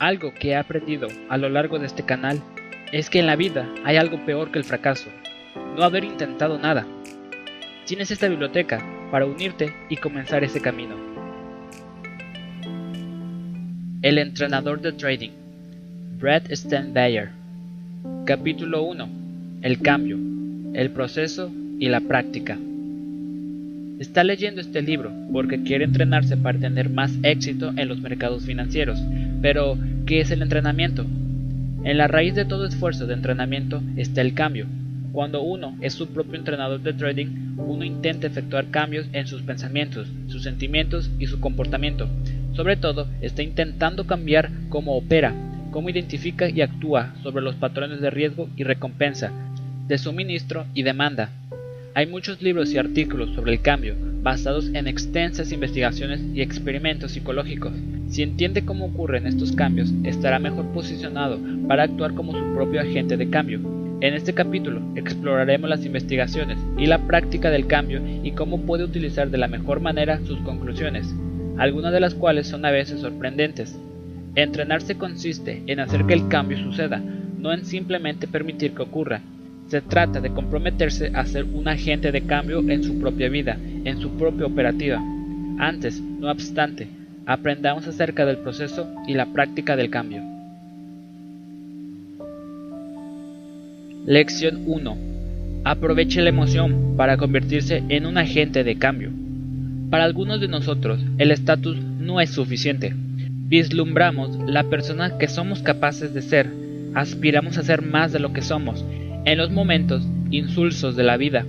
Algo que he aprendido a lo largo de este canal es que en la vida hay algo peor que el fracaso, no haber intentado nada. Tienes esta biblioteca para unirte y comenzar ese camino. El entrenador de trading, Brett Steinbayer. Capítulo 1. El cambio, el proceso y la práctica. Está leyendo este libro porque quiere entrenarse para tener más éxito en los mercados financieros. Pero, ¿qué es el entrenamiento? En la raíz de todo esfuerzo de entrenamiento está el cambio. Cuando uno es su propio entrenador de trading, uno intenta efectuar cambios en sus pensamientos, sus sentimientos y su comportamiento. Sobre todo, está intentando cambiar cómo opera, cómo identifica y actúa sobre los patrones de riesgo y recompensa, de suministro y demanda, hay muchos libros y artículos sobre el cambio, basados en extensas investigaciones y experimentos psicológicos. Si entiende cómo ocurren estos cambios, estará mejor posicionado para actuar como su propio agente de cambio. En este capítulo exploraremos las investigaciones y la práctica del cambio y cómo puede utilizar de la mejor manera sus conclusiones, algunas de las cuales son a veces sorprendentes. Entrenarse consiste en hacer que el cambio suceda, no en simplemente permitir que ocurra, se trata de comprometerse a ser un agente de cambio en su propia vida, en su propia operativa. Antes, no obstante, aprendamos acerca del proceso y la práctica del cambio. Lección 1. Aproveche la emoción para convertirse en un agente de cambio. Para algunos de nosotros, el estatus no es suficiente. Vislumbramos la persona que somos capaces de ser, aspiramos a ser más de lo que somos en los momentos insulsos de la vida.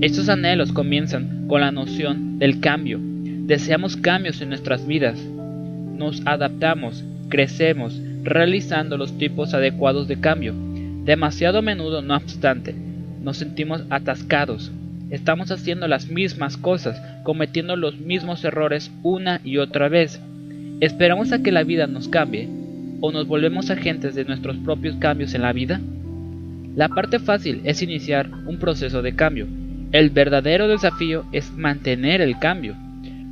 Estos anhelos comienzan con la noción del cambio. Deseamos cambios en nuestras vidas. Nos adaptamos, crecemos, realizando los tipos adecuados de cambio. Demasiado a menudo, no obstante, nos sentimos atascados. Estamos haciendo las mismas cosas, cometiendo los mismos errores una y otra vez. ¿Esperamos a que la vida nos cambie? ¿O nos volvemos agentes de nuestros propios cambios en la vida? La parte fácil es iniciar un proceso de cambio. El verdadero desafío es mantener el cambio.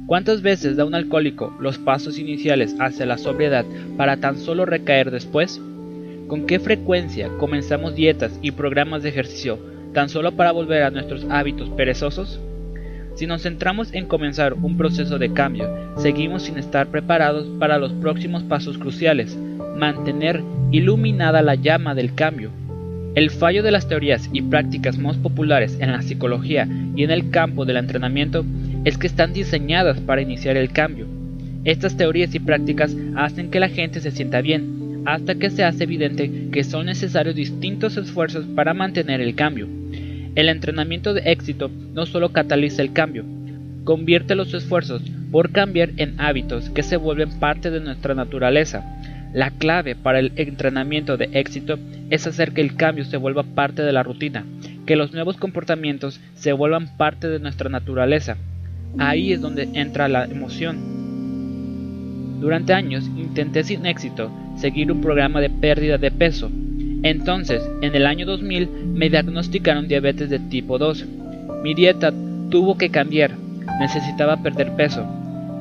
¿Cuántas veces da un alcohólico los pasos iniciales hacia la sobriedad para tan solo recaer después? ¿Con qué frecuencia comenzamos dietas y programas de ejercicio tan solo para volver a nuestros hábitos perezosos? Si nos centramos en comenzar un proceso de cambio, seguimos sin estar preparados para los próximos pasos cruciales, mantener iluminada la llama del cambio el fallo de las teorías y prácticas más populares en la psicología y en el campo del entrenamiento es que están diseñadas para iniciar el cambio. Estas teorías y prácticas hacen que la gente se sienta bien, hasta que se hace evidente que son necesarios distintos esfuerzos para mantener el cambio. El entrenamiento de éxito no solo cataliza el cambio, convierte los esfuerzos por cambiar en hábitos que se vuelven parte de nuestra naturaleza, la clave para el entrenamiento de éxito es hacer que el cambio se vuelva parte de la rutina, que los nuevos comportamientos se vuelvan parte de nuestra naturaleza. Ahí es donde entra la emoción. Durante años intenté sin éxito seguir un programa de pérdida de peso. Entonces, en el año 2000 me diagnosticaron diabetes de tipo 2. Mi dieta tuvo que cambiar. Necesitaba perder peso.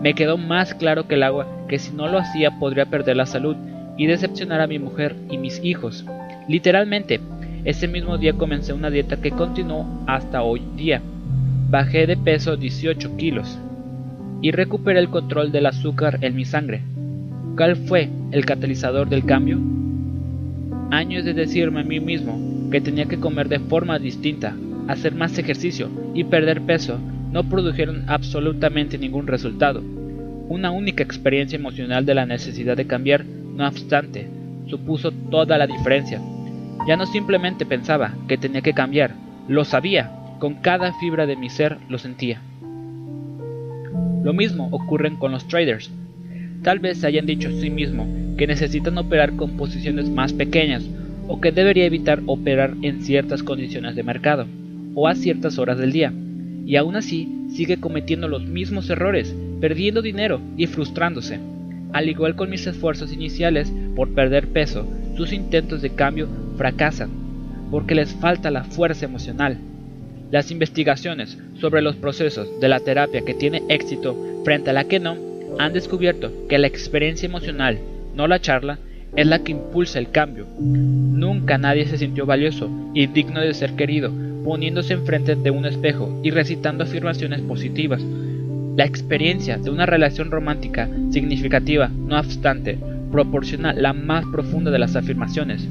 Me quedó más claro que el agua que si no lo hacía podría perder la salud y decepcionar a mi mujer y mis hijos. Literalmente, ese mismo día comencé una dieta que continuó hasta hoy día. Bajé de peso 18 kilos y recuperé el control del azúcar en mi sangre. ¿Cuál fue el catalizador del cambio? Años de decirme a mí mismo que tenía que comer de forma distinta, hacer más ejercicio y perder peso no produjeron absolutamente ningún resultado. Una única experiencia emocional de la necesidad de cambiar, no obstante, supuso toda la diferencia. Ya no simplemente pensaba que tenía que cambiar, lo sabía, con cada fibra de mi ser lo sentía. Lo mismo ocurre con los traders. Tal vez se hayan dicho a sí mismo que necesitan operar con posiciones más pequeñas o que debería evitar operar en ciertas condiciones de mercado o a ciertas horas del día y aún así sigue cometiendo los mismos errores, perdiendo dinero y frustrándose. Al igual con mis esfuerzos iniciales por perder peso, sus intentos de cambio fracasan, porque les falta la fuerza emocional. Las investigaciones sobre los procesos de la terapia que tiene éxito frente a la que no han descubierto que la experiencia emocional, no la charla, es la que impulsa el cambio. Nunca nadie se sintió valioso y digno de ser querido, poniéndose enfrente de un espejo y recitando afirmaciones positivas. La experiencia de una relación romántica significativa, no obstante, proporciona la más profunda de las afirmaciones.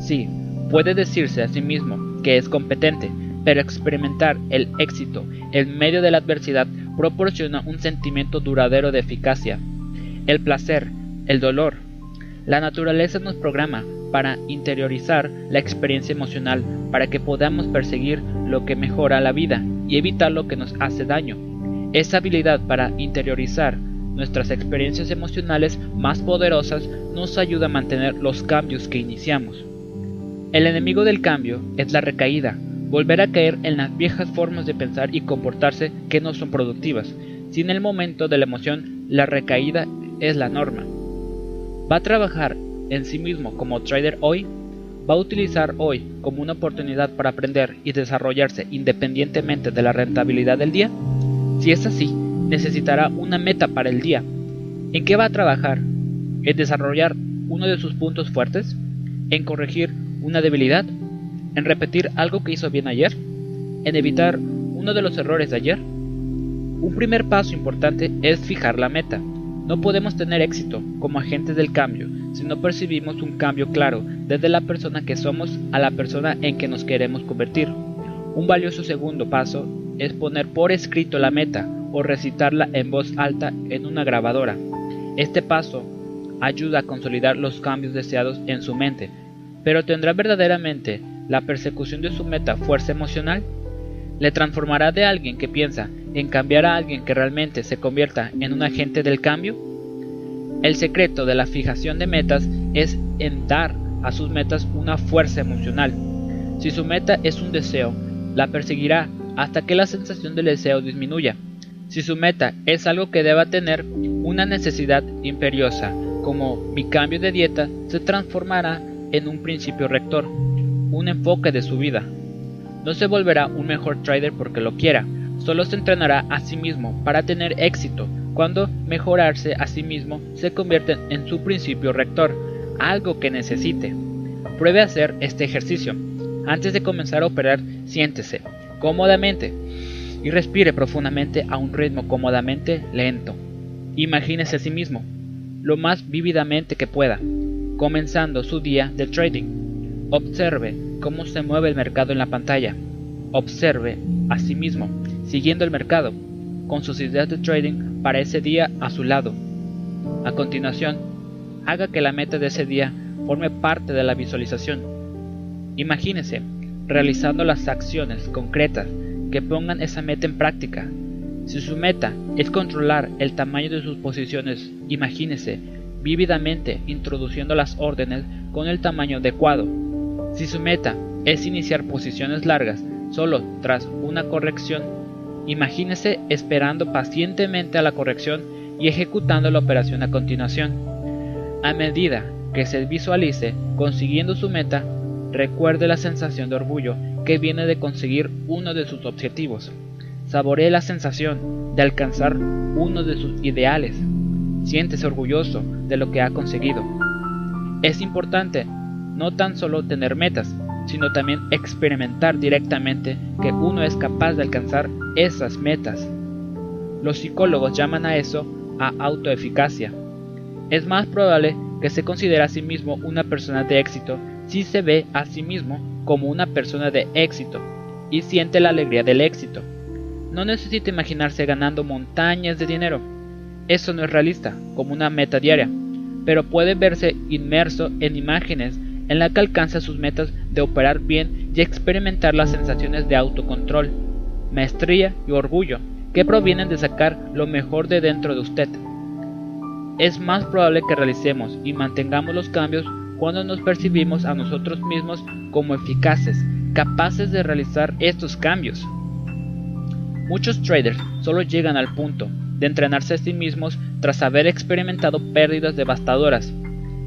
Sí, puede decirse a sí mismo que es competente, pero experimentar el éxito en medio de la adversidad proporciona un sentimiento duradero de eficacia. El placer, el dolor. La naturaleza nos programa para interiorizar la experiencia emocional para que podamos perseguir lo que mejora la vida y evitar lo que nos hace daño. Esa habilidad para interiorizar nuestras experiencias emocionales más poderosas nos ayuda a mantener los cambios que iniciamos. El enemigo del cambio es la recaída, volver a caer en las viejas formas de pensar y comportarse que no son productivas. Si en el momento de la emoción la recaída es la norma. Va a trabajar en sí mismo como trader hoy, va a utilizar hoy como una oportunidad para aprender y desarrollarse independientemente de la rentabilidad del día. Si es así, necesitará una meta para el día. ¿En qué va a trabajar? ¿En desarrollar uno de sus puntos fuertes? ¿En corregir una debilidad? en repetir algo que hizo bien ayer, en evitar uno de los errores de ayer. Un primer paso importante es fijar la meta. No podemos tener éxito como agentes del cambio si no percibimos un cambio claro desde la persona que somos a la persona en que nos queremos convertir. Un valioso segundo paso es poner por escrito la meta o recitarla en voz alta en una grabadora. Este paso ayuda a consolidar los cambios deseados en su mente, pero tendrá verdaderamente la persecución de su meta fuerza emocional? ¿Le transformará de alguien que piensa en cambiar a alguien que realmente se convierta en un agente del cambio? El secreto de la fijación de metas es en dar a sus metas una fuerza emocional. Si su meta es un deseo, la perseguirá hasta que la sensación del deseo disminuya. Si su meta es algo que deba tener una necesidad imperiosa, como mi cambio de dieta, se transformará en un principio rector un enfoque de su vida. No se volverá un mejor trader porque lo quiera, solo se entrenará a sí mismo para tener éxito cuando mejorarse a sí mismo se convierte en su principio rector, algo que necesite. Pruebe a hacer este ejercicio. Antes de comenzar a operar, siéntese cómodamente y respire profundamente a un ritmo cómodamente lento. Imagínese a sí mismo, lo más vívidamente que pueda, comenzando su día de trading. Observe cómo se mueve el mercado en la pantalla. Observe a sí mismo, siguiendo el mercado, con sus ideas de trading para ese día a su lado. A continuación, haga que la meta de ese día forme parte de la visualización. Imagínese realizando las acciones concretas que pongan esa meta en práctica. Si su meta es controlar el tamaño de sus posiciones, imagínese vívidamente introduciendo las órdenes con el tamaño adecuado si su meta es iniciar posiciones largas solo tras una corrección, imagínese esperando pacientemente a la corrección y ejecutando la operación a continuación. A medida que se visualice consiguiendo su meta, recuerde la sensación de orgullo que viene de conseguir uno de sus objetivos. Saboree la sensación de alcanzar uno de sus ideales. Siéntese orgulloso de lo que ha conseguido. Es importante no tan solo tener metas, sino también experimentar directamente que uno es capaz de alcanzar esas metas. Los psicólogos llaman a eso a autoeficacia. Es más probable que se considere a sí mismo una persona de éxito si se ve a sí mismo como una persona de éxito y siente la alegría del éxito. No necesita imaginarse ganando montañas de dinero. Eso no es realista, como una meta diaria, pero puede verse inmerso en imágenes en la que alcanza sus metas de operar bien y experimentar las sensaciones de autocontrol, maestría y orgullo que provienen de sacar lo mejor de dentro de usted. Es más probable que realicemos y mantengamos los cambios cuando nos percibimos a nosotros mismos como eficaces, capaces de realizar estos cambios. Muchos traders solo llegan al punto de entrenarse a sí mismos tras haber experimentado pérdidas devastadoras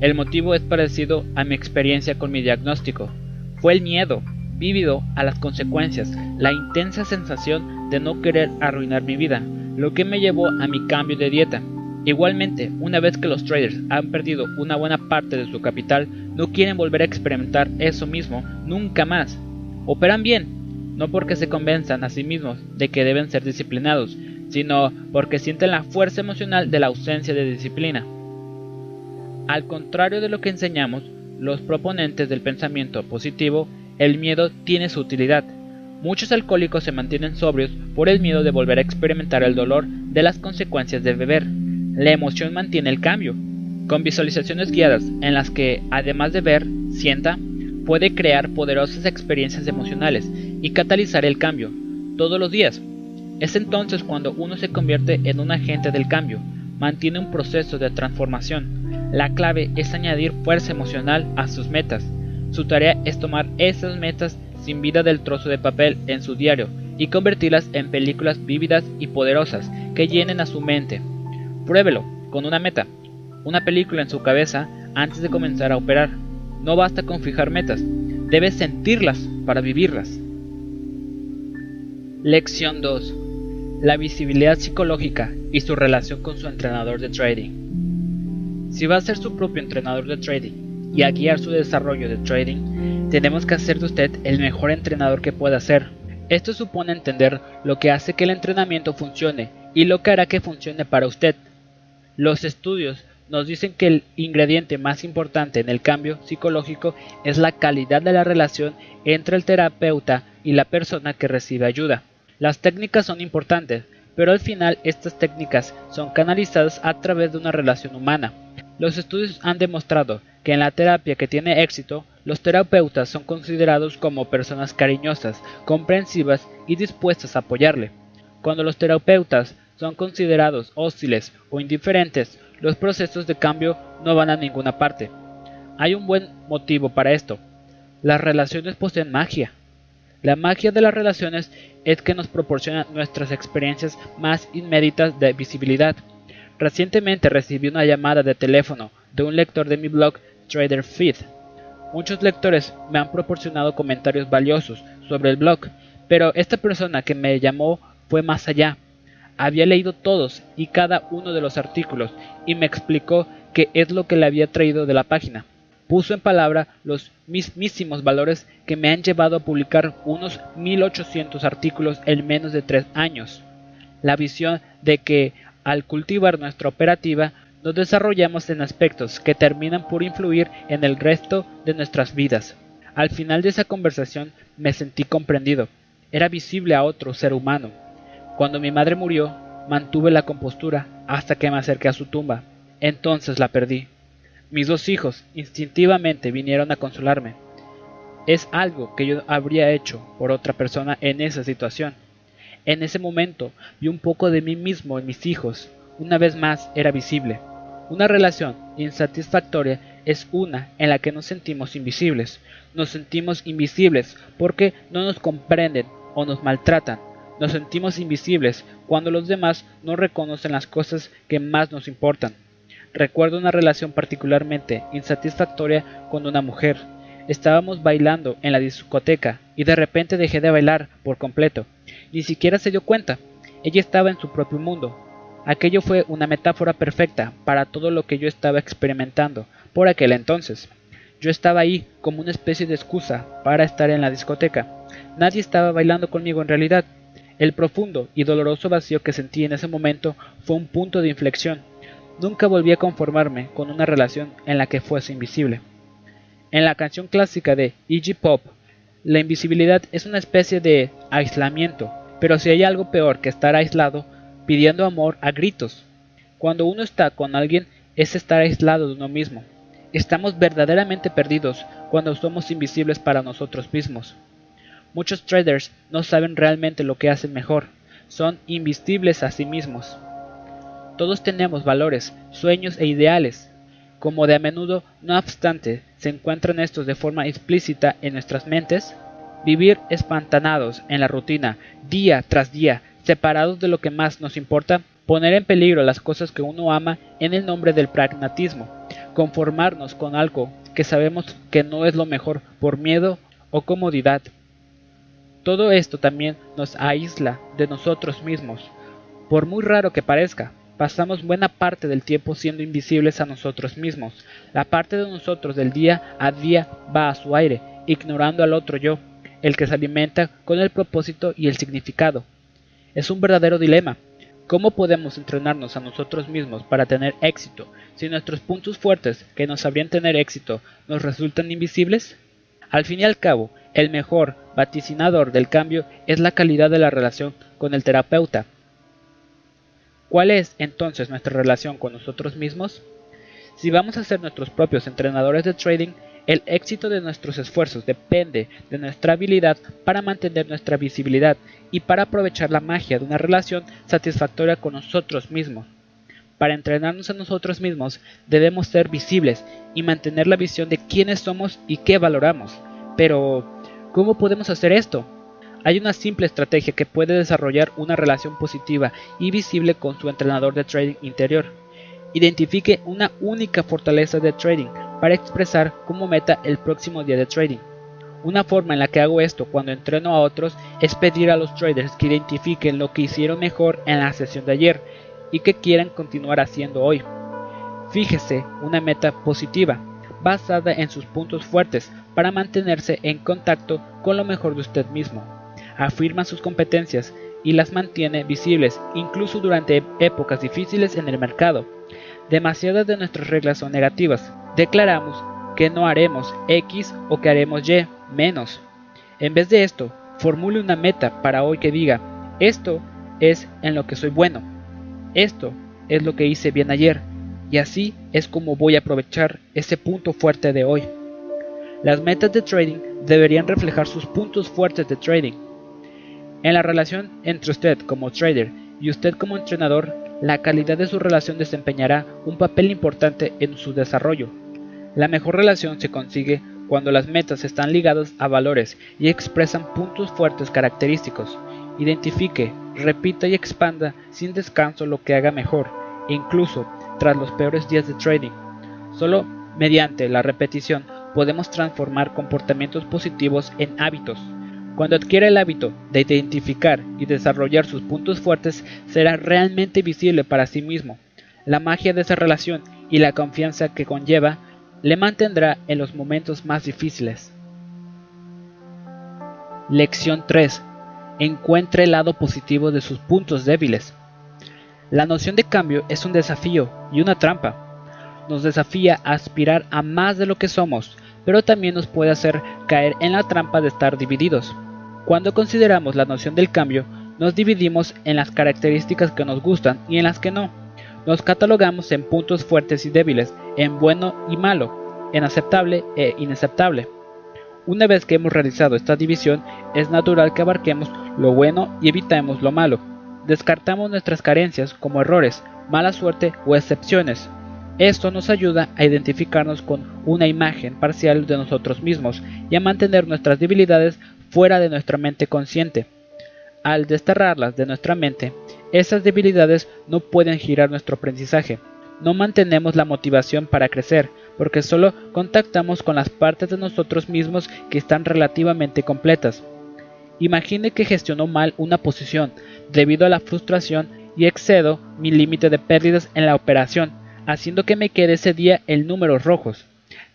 el motivo es parecido a mi experiencia con mi diagnóstico. Fue el miedo, vívido a las consecuencias, la intensa sensación de no querer arruinar mi vida, lo que me llevó a mi cambio de dieta. Igualmente, una vez que los traders han perdido una buena parte de su capital, no quieren volver a experimentar eso mismo nunca más. Operan bien, no porque se convenzan a sí mismos de que deben ser disciplinados, sino porque sienten la fuerza emocional de la ausencia de disciplina. Al contrario de lo que enseñamos, los proponentes del pensamiento positivo, el miedo tiene su utilidad. Muchos alcohólicos se mantienen sobrios por el miedo de volver a experimentar el dolor de las consecuencias de beber. La emoción mantiene el cambio. Con visualizaciones guiadas en las que, además de ver, sienta, puede crear poderosas experiencias emocionales y catalizar el cambio todos los días. Es entonces cuando uno se convierte en un agente del cambio, mantiene un proceso de transformación. La clave es añadir fuerza emocional a sus metas. Su tarea es tomar esas metas sin vida del trozo de papel en su diario y convertirlas en películas vívidas y poderosas que llenen a su mente. Pruébelo con una meta, una película en su cabeza antes de comenzar a operar. No basta con fijar metas, debes sentirlas para vivirlas. Lección 2. La visibilidad psicológica y su relación con su entrenador de trading. Si va a ser su propio entrenador de trading y a guiar su desarrollo de trading, tenemos que hacer de usted el mejor entrenador que pueda ser. Esto supone entender lo que hace que el entrenamiento funcione y lo que hará que funcione para usted. Los estudios nos dicen que el ingrediente más importante en el cambio psicológico es la calidad de la relación entre el terapeuta y la persona que recibe ayuda. Las técnicas son importantes, pero al final estas técnicas son canalizadas a través de una relación humana. Los estudios han demostrado que en la terapia que tiene éxito, los terapeutas son considerados como personas cariñosas, comprensivas y dispuestas a apoyarle. Cuando los terapeutas son considerados hostiles o indiferentes, los procesos de cambio no van a ninguna parte. Hay un buen motivo para esto. Las relaciones poseen magia. La magia de las relaciones es que nos proporciona nuestras experiencias más inmediatas de visibilidad. Recientemente recibí una llamada de teléfono de un lector de mi blog Trader Feed. Muchos lectores me han proporcionado comentarios valiosos sobre el blog, pero esta persona que me llamó fue más allá. Había leído todos y cada uno de los artículos y me explicó qué es lo que le había traído de la página. Puso en palabra los mismísimos valores que me han llevado a publicar unos 1800 artículos en menos de tres años. La visión de que al cultivar nuestra operativa nos desarrollamos en aspectos que terminan por influir en el resto de nuestras vidas. Al final de esa conversación me sentí comprendido. Era visible a otro ser humano. Cuando mi madre murió, mantuve la compostura hasta que me acerqué a su tumba. Entonces la perdí. Mis dos hijos instintivamente vinieron a consolarme. Es algo que yo habría hecho por otra persona en esa situación. En ese momento vi un poco de mí mismo en mis hijos. Una vez más era visible. Una relación insatisfactoria es una en la que nos sentimos invisibles. Nos sentimos invisibles porque no nos comprenden o nos maltratan nos sentimos invisibles cuando los demás no reconocen las cosas que más nos importan. Recuerdo una relación particularmente insatisfactoria con una mujer. Estábamos bailando en la discoteca y de repente dejé de bailar por completo. Ni siquiera se dio cuenta. Ella estaba en su propio mundo. Aquello fue una metáfora perfecta para todo lo que yo estaba experimentando por aquel entonces. Yo estaba ahí como una especie de excusa para estar en la discoteca. Nadie estaba bailando conmigo en realidad, el profundo y doloroso vacío que sentí en ese momento fue un punto de inflexión. Nunca volví a conformarme con una relación en la que fuese invisible. En la canción clásica de Iggy Pop, la invisibilidad es una especie de aislamiento, pero si hay algo peor que estar aislado, pidiendo amor a gritos. Cuando uno está con alguien es estar aislado de uno mismo. Estamos verdaderamente perdidos cuando somos invisibles para nosotros mismos. Muchos traders no saben realmente lo que hacen mejor, son invisibles a sí mismos. Todos tenemos valores, sueños e ideales. Como de a menudo, no obstante, se encuentran estos de forma explícita en nuestras mentes, vivir espantanados en la rutina, día tras día, separados de lo que más nos importa, poner en peligro las cosas que uno ama en el nombre del pragmatismo, conformarnos con algo que sabemos que no es lo mejor por miedo o comodidad, todo esto también nos aísla de nosotros mismos. Por muy raro que parezca, pasamos buena parte del tiempo siendo invisibles a nosotros mismos. La parte de nosotros del día a día va a su aire, ignorando al otro yo, el que se alimenta con el propósito y el significado. Es un verdadero dilema. ¿Cómo podemos entrenarnos a nosotros mismos para tener éxito si nuestros puntos fuertes que nos habrían tener éxito nos resultan invisibles? Al fin y al cabo, el mejor vaticinador del cambio es la calidad de la relación con el terapeuta. ¿Cuál es entonces nuestra relación con nosotros mismos? Si vamos a ser nuestros propios entrenadores de trading, el éxito de nuestros esfuerzos depende de nuestra habilidad para mantener nuestra visibilidad y para aprovechar la magia de una relación satisfactoria con nosotros mismos. Para entrenarnos a nosotros mismos debemos ser visibles y mantener la visión de quiénes somos y qué valoramos. Pero, ¿cómo podemos hacer esto? Hay una simple estrategia que puede desarrollar una relación positiva y visible con su entrenador de trading interior. Identifique una única fortaleza de trading para expresar como meta el próximo día de trading. Una forma en la que hago esto cuando entreno a otros es pedir a los traders que identifiquen lo que hicieron mejor en la sesión de ayer y que quieran continuar haciendo hoy. Fíjese una meta positiva, basada en sus puntos fuertes para mantenerse en contacto con lo mejor de usted mismo. Afirma sus competencias y las mantiene visibles incluso durante épocas difíciles en el mercado. Demasiadas de nuestras reglas son negativas, declaramos que no haremos X o que haremos Y menos. En vez de esto, formule una meta para hoy que diga, esto es en lo que soy bueno, esto es lo que hice bien ayer, y así es como voy a aprovechar ese punto fuerte de hoy. Las metas de trading deberían reflejar sus puntos fuertes de trading. En la relación entre usted como trader y usted como entrenador, la calidad de su relación desempeñará un papel importante en su desarrollo. La mejor relación se consigue cuando las metas están ligadas a valores y expresan puntos fuertes característicos. Identifique, repita y expanda sin descanso lo que haga mejor, incluso tras los peores días de trading. Solo mediante la repetición podemos transformar comportamientos positivos en hábitos. Cuando adquiera el hábito de identificar y desarrollar sus puntos fuertes, será realmente visible para sí mismo. La magia de esa relación y la confianza que conlleva le mantendrá en los momentos más difíciles. Lección 3. Encuentre el lado positivo de sus puntos débiles. La noción de cambio es un desafío y una trampa. Nos desafía a aspirar a más de lo que somos, pero también nos puede hacer caer en la trampa de estar divididos. Cuando consideramos la noción del cambio, nos dividimos en las características que nos gustan y en las que no. Nos catalogamos en puntos fuertes y débiles, en bueno y malo, en aceptable e inaceptable. Una vez que hemos realizado esta división, es natural que abarquemos lo bueno y evitemos lo malo. Descartamos nuestras carencias como errores, mala suerte o excepciones. Esto nos ayuda a identificarnos con una imagen parcial de nosotros mismos y a mantener nuestras debilidades fuera de nuestra mente consciente. Al desterrarlas de nuestra mente, esas debilidades no pueden girar nuestro aprendizaje. No mantenemos la motivación para crecer, porque solo contactamos con las partes de nosotros mismos que están relativamente completas. Imagine que gestionó mal una posición debido a la frustración y excedo mi límite de pérdidas en la operación, haciendo que me quede ese día en números rojos.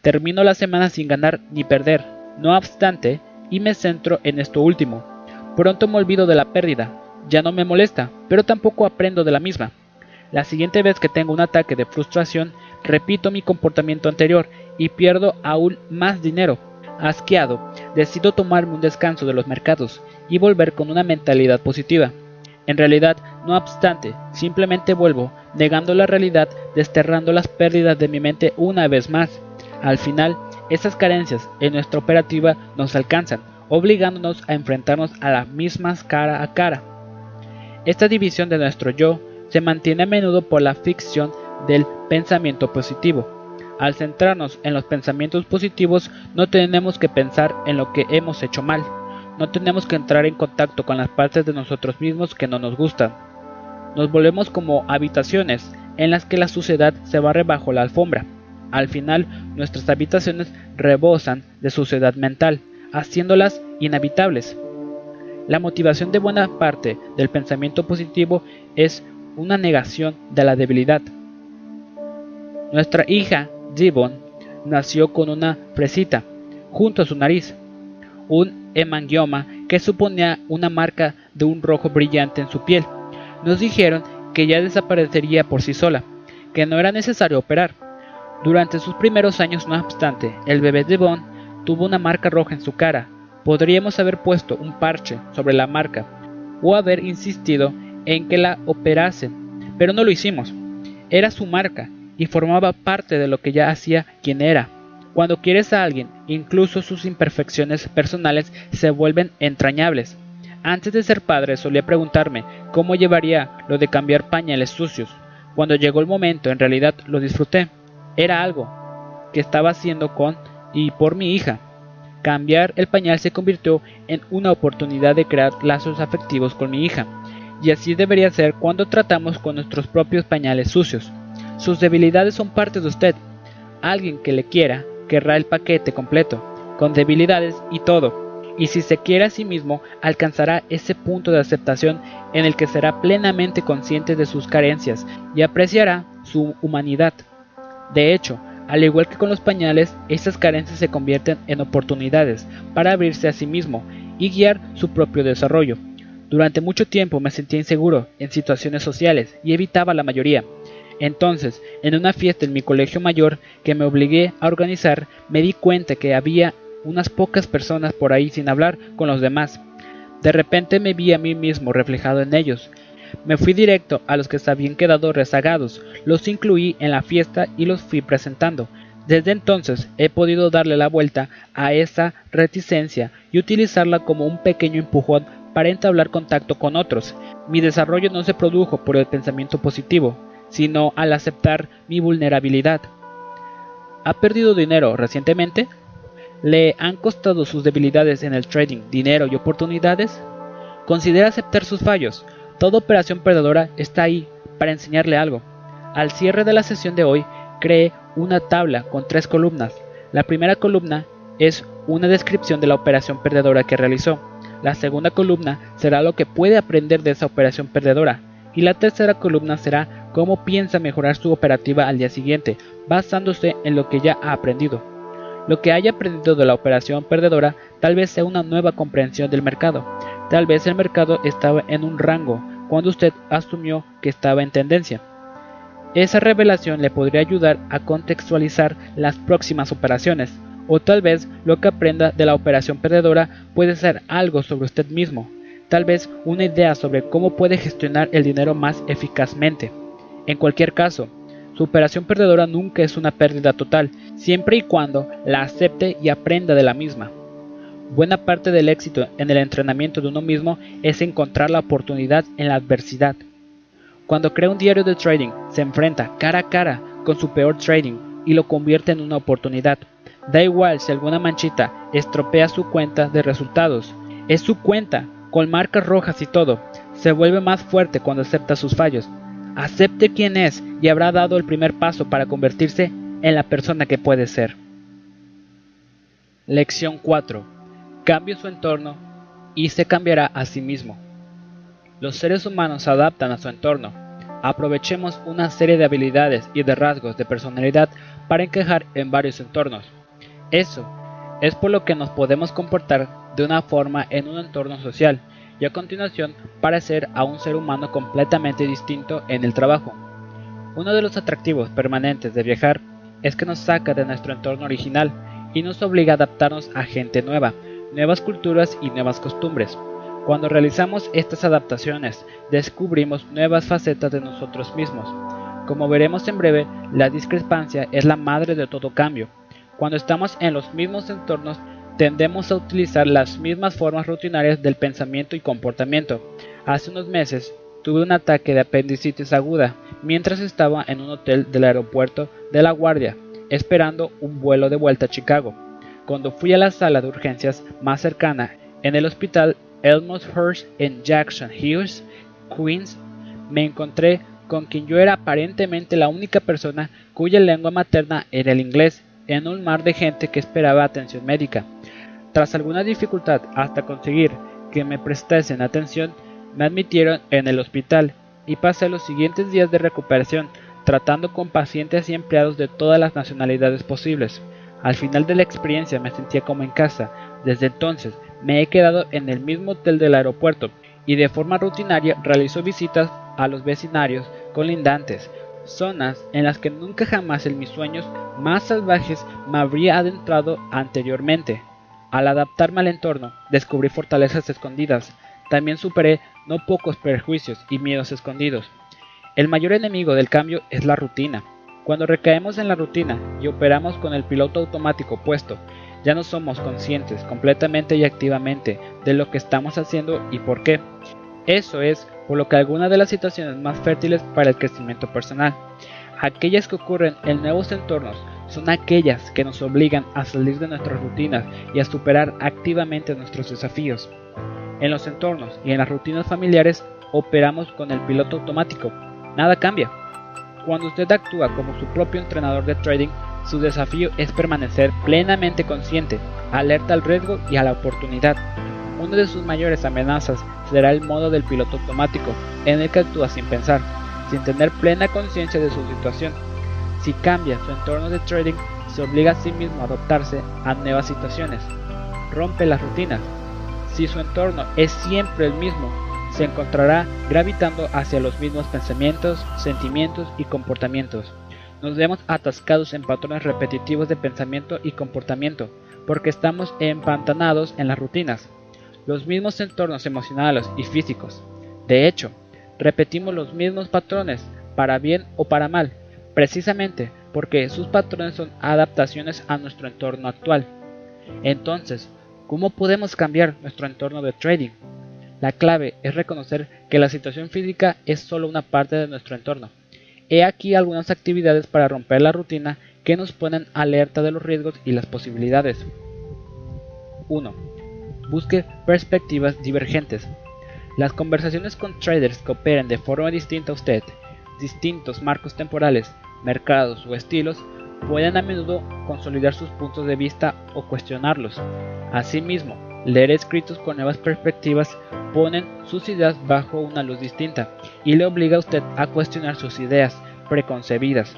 Termino la semana sin ganar ni perder, no obstante, y me centro en esto último. Pronto me olvido de la pérdida, ya no me molesta, pero tampoco aprendo de la misma. La siguiente vez que tengo un ataque de frustración, repito mi comportamiento anterior y pierdo aún más dinero. Asqueado, decido tomarme un descanso de los mercados y volver con una mentalidad positiva. En realidad, no obstante, simplemente vuelvo, negando la realidad, desterrando las pérdidas de mi mente una vez más. Al final, esas carencias en nuestra operativa nos alcanzan, obligándonos a enfrentarnos a las mismas cara a cara. Esta división de nuestro yo se mantiene a menudo por la ficción del pensamiento positivo. Al centrarnos en los pensamientos positivos no tenemos que pensar en lo que hemos hecho mal, no tenemos que entrar en contacto con las partes de nosotros mismos que no nos gustan. Nos volvemos como habitaciones en las que la suciedad se barre bajo la alfombra. Al final, nuestras habitaciones rebosan de suciedad mental, haciéndolas inhabitables. La motivación de buena parte del pensamiento positivo es una negación de la debilidad. Nuestra hija, Gibbon, nació con una fresita junto a su nariz, un hemangioma que suponía una marca de un rojo brillante en su piel. Nos dijeron que ya desaparecería por sí sola, que no era necesario operar. Durante sus primeros años, no obstante, el bebé de Bond tuvo una marca roja en su cara. Podríamos haber puesto un parche sobre la marca o haber insistido en que la operasen, pero no lo hicimos. Era su marca y formaba parte de lo que ya hacía quien era. Cuando quieres a alguien, incluso sus imperfecciones personales se vuelven entrañables. Antes de ser padre solía preguntarme cómo llevaría lo de cambiar pañales sucios. Cuando llegó el momento, en realidad lo disfruté. Era algo que estaba haciendo con y por mi hija. Cambiar el pañal se convirtió en una oportunidad de crear lazos afectivos con mi hija, y así debería ser cuando tratamos con nuestros propios pañales sucios. Sus debilidades son parte de usted. Alguien que le quiera querrá el paquete completo, con debilidades y todo. Y si se quiere a sí mismo, alcanzará ese punto de aceptación en el que será plenamente consciente de sus carencias y apreciará su humanidad. De hecho, al igual que con los pañales, estas carencias se convierten en oportunidades para abrirse a sí mismo y guiar su propio desarrollo. Durante mucho tiempo me sentía inseguro en situaciones sociales y evitaba la mayoría. Entonces, en una fiesta en mi colegio mayor que me obligué a organizar, me di cuenta que había unas pocas personas por ahí sin hablar con los demás. De repente me vi a mí mismo reflejado en ellos. Me fui directo a los que se habían quedado rezagados, los incluí en la fiesta y los fui presentando. Desde entonces he podido darle la vuelta a esa reticencia y utilizarla como un pequeño empujón para entablar contacto con otros. Mi desarrollo no se produjo por el pensamiento positivo, sino al aceptar mi vulnerabilidad. ¿Ha perdido dinero recientemente? ¿Le han costado sus debilidades en el trading dinero y oportunidades? Considera aceptar sus fallos. Toda operación perdedora está ahí para enseñarle algo. Al cierre de la sesión de hoy, cree una tabla con tres columnas. La primera columna es una descripción de la operación perdedora que realizó. La segunda columna será lo que puede aprender de esa operación perdedora. Y la tercera columna será cómo piensa mejorar su operativa al día siguiente, basándose en lo que ya ha aprendido. Lo que haya aprendido de la operación perdedora tal vez sea una nueva comprensión del mercado. Tal vez el mercado estaba en un rango cuando usted asumió que estaba en tendencia. Esa revelación le podría ayudar a contextualizar las próximas operaciones, o tal vez lo que aprenda de la operación perdedora puede ser algo sobre usted mismo, tal vez una idea sobre cómo puede gestionar el dinero más eficazmente. En cualquier caso, su operación perdedora nunca es una pérdida total, siempre y cuando la acepte y aprenda de la misma. Buena parte del éxito en el entrenamiento de uno mismo es encontrar la oportunidad en la adversidad. Cuando crea un diario de trading, se enfrenta cara a cara con su peor trading y lo convierte en una oportunidad. Da igual si alguna manchita estropea su cuenta de resultados. Es su cuenta, con marcas rojas y todo. Se vuelve más fuerte cuando acepta sus fallos. Acepte quién es y habrá dado el primer paso para convertirse en la persona que puede ser. Lección 4. Cambie su entorno y se cambiará a sí mismo. Los seres humanos se adaptan a su entorno. Aprovechemos una serie de habilidades y de rasgos de personalidad para encajar en varios entornos. Eso es por lo que nos podemos comportar de una forma en un entorno social y a continuación parecer a un ser humano completamente distinto en el trabajo. Uno de los atractivos permanentes de viajar es que nos saca de nuestro entorno original y nos obliga a adaptarnos a gente nueva, nuevas culturas y nuevas costumbres. Cuando realizamos estas adaptaciones, descubrimos nuevas facetas de nosotros mismos. Como veremos en breve, la discrepancia es la madre de todo cambio. Cuando estamos en los mismos entornos, tendemos a utilizar las mismas formas rutinarias del pensamiento y comportamiento. Hace unos meses tuve un ataque de apendicitis aguda mientras estaba en un hotel del aeropuerto de La Guardia, esperando un vuelo de vuelta a Chicago. Cuando fui a la sala de urgencias más cercana en el hospital Elmhurst en Jackson Hills, Queens, me encontré con quien yo era aparentemente la única persona cuya lengua materna era el inglés en un mar de gente que esperaba atención médica. Tras alguna dificultad hasta conseguir que me prestasen atención, me admitieron en el hospital y pasé los siguientes días de recuperación tratando con pacientes y empleados de todas las nacionalidades posibles. Al final de la experiencia me sentía como en casa. Desde entonces me he quedado en el mismo hotel del aeropuerto y de forma rutinaria realizo visitas a los vecinarios colindantes, zonas en las que nunca jamás en mis sueños más salvajes me habría adentrado anteriormente. Al adaptarme al entorno, descubrí fortalezas escondidas. También superé no pocos prejuicios y miedos escondidos. El mayor enemigo del cambio es la rutina. Cuando recaemos en la rutina y operamos con el piloto automático puesto, ya no somos conscientes completamente y activamente de lo que estamos haciendo y por qué. Eso es por lo que algunas de las situaciones más fértiles para el crecimiento personal, aquellas que ocurren en nuevos entornos, son aquellas que nos obligan a salir de nuestras rutinas y a superar activamente nuestros desafíos. En los entornos y en las rutinas familiares operamos con el piloto automático, nada cambia. Cuando usted actúa como su propio entrenador de trading, su desafío es permanecer plenamente consciente, alerta al riesgo y a la oportunidad. Una de sus mayores amenazas será el modo del piloto automático, en el que actúa sin pensar, sin tener plena conciencia de su situación. Si cambia su entorno de trading, se obliga a sí mismo a adaptarse a nuevas situaciones. Rompe las rutinas. Si su entorno es siempre el mismo, se encontrará gravitando hacia los mismos pensamientos, sentimientos y comportamientos. Nos vemos atascados en patrones repetitivos de pensamiento y comportamiento, porque estamos empantanados en las rutinas, los mismos entornos emocionales y físicos. De hecho, repetimos los mismos patrones, para bien o para mal, precisamente porque sus patrones son adaptaciones a nuestro entorno actual. Entonces, ¿cómo podemos cambiar nuestro entorno de trading? La clave es reconocer que la situación física es solo una parte de nuestro entorno. He aquí algunas actividades para romper la rutina que nos ponen alerta de los riesgos y las posibilidades. 1. Busque perspectivas divergentes. Las conversaciones con traders que operen de forma distinta a usted, distintos marcos temporales, mercados o estilos, pueden a menudo consolidar sus puntos de vista o cuestionarlos. Asimismo, leer escritos con nuevas perspectivas ponen sus ideas bajo una luz distinta y le obliga a usted a cuestionar sus ideas preconcebidas.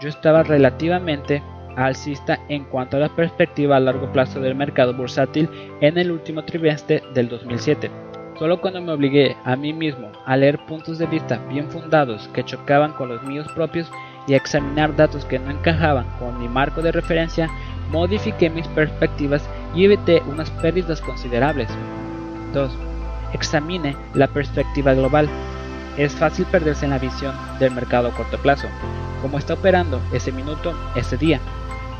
Yo estaba relativamente alcista en cuanto a la perspectiva a largo plazo del mercado bursátil en el último trimestre del 2007. Solo cuando me obligué a mí mismo a leer puntos de vista bien fundados que chocaban con los míos propios y a examinar datos que no encajaban con mi marco de referencia, modifiqué mis perspectivas y evité unas pérdidas considerables. 2 examine la perspectiva global. Es fácil perderse en la visión del mercado a corto plazo, como está operando ese minuto, ese día.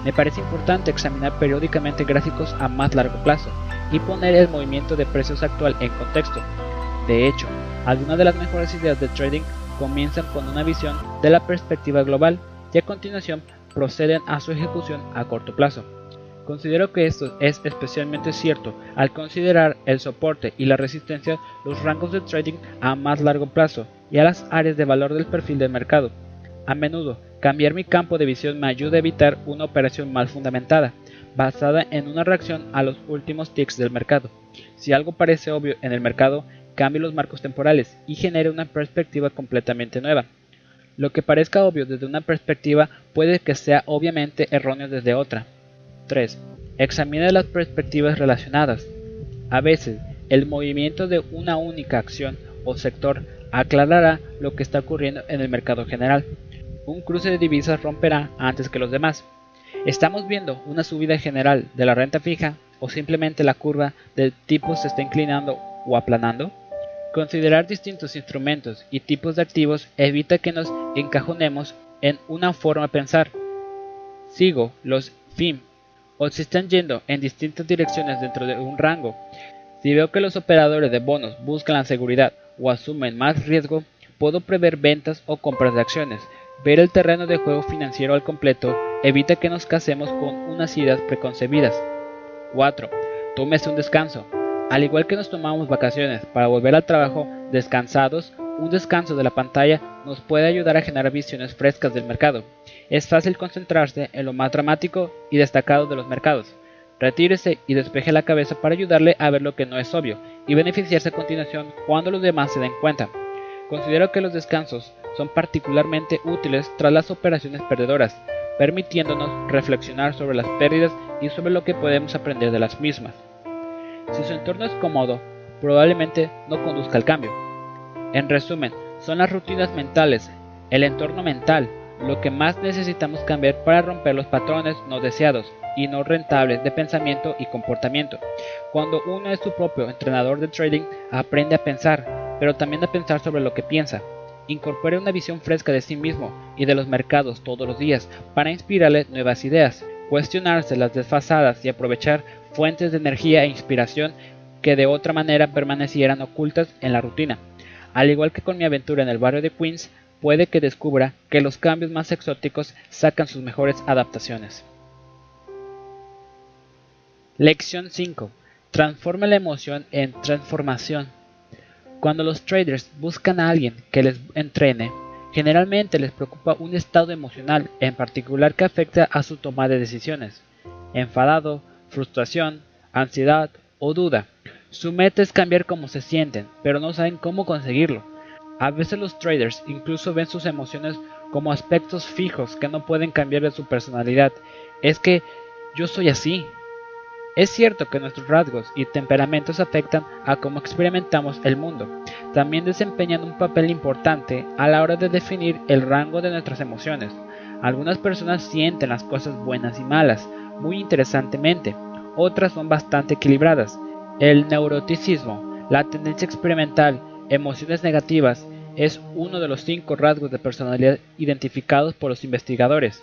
Me parece importante examinar periódicamente gráficos a más largo plazo y poner el movimiento de precios actual en contexto. De hecho, algunas de las mejores ideas de trading comienzan con una visión de la perspectiva global y a continuación proceden a su ejecución a corto plazo. Considero que esto es especialmente cierto al considerar el soporte y la resistencia, los rangos de trading a más largo plazo y a las áreas de valor del perfil del mercado. A menudo, cambiar mi campo de visión me ayuda a evitar una operación mal fundamentada, basada en una reacción a los últimos ticks del mercado. Si algo parece obvio en el mercado, cambie los marcos temporales y genere una perspectiva completamente nueva. Lo que parezca obvio desde una perspectiva puede que sea obviamente erróneo desde otra. 3. Examine las perspectivas relacionadas. A veces, el movimiento de una única acción o sector aclarará lo que está ocurriendo en el mercado general. Un cruce de divisas romperá antes que los demás. ¿Estamos viendo una subida general de la renta fija o simplemente la curva del tipo se está inclinando o aplanando? Considerar distintos instrumentos y tipos de activos evita que nos encajonemos en una forma de pensar. Sigo los FIM o si están yendo en distintas direcciones dentro de un rango. Si veo que los operadores de bonos buscan la seguridad o asumen más riesgo, puedo prever ventas o compras de acciones. Ver el terreno de juego financiero al completo evita que nos casemos con unas ideas preconcebidas. 4. Tómese un descanso. Al igual que nos tomamos vacaciones para volver al trabajo descansados, un descanso de la pantalla nos puede ayudar a generar visiones frescas del mercado. Es fácil concentrarse en lo más dramático y destacado de los mercados. Retírese y despeje la cabeza para ayudarle a ver lo que no es obvio y beneficiarse a continuación cuando los demás se den cuenta. Considero que los descansos son particularmente útiles tras las operaciones perdedoras, permitiéndonos reflexionar sobre las pérdidas y sobre lo que podemos aprender de las mismas. Si su entorno es cómodo, probablemente no conduzca al cambio. En resumen, son las rutinas mentales, el entorno mental, lo que más necesitamos cambiar para romper los patrones no deseados y no rentables de pensamiento y comportamiento. Cuando uno es su propio entrenador de trading, aprende a pensar, pero también a pensar sobre lo que piensa. Incorpore una visión fresca de sí mismo y de los mercados todos los días para inspirarle nuevas ideas, cuestionarse las desfasadas y aprovechar fuentes de energía e inspiración que de otra manera permanecieran ocultas en la rutina. Al igual que con mi aventura en el barrio de Queens, puede que descubra que los cambios más exóticos sacan sus mejores adaptaciones. Lección 5. Transforma la emoción en transformación. Cuando los traders buscan a alguien que les entrene, generalmente les preocupa un estado emocional en particular que afecta a su toma de decisiones. Enfadado, frustración, ansiedad o duda. Su meta es cambiar cómo se sienten, pero no saben cómo conseguirlo. A veces los traders incluso ven sus emociones como aspectos fijos que no pueden cambiar de su personalidad. Es que yo soy así. Es cierto que nuestros rasgos y temperamentos afectan a cómo experimentamos el mundo. También desempeñan un papel importante a la hora de definir el rango de nuestras emociones. Algunas personas sienten las cosas buenas y malas muy interesantemente, otras son bastante equilibradas. El neuroticismo, la tendencia experimental Emociones negativas es uno de los cinco rasgos de personalidad identificados por los investigadores.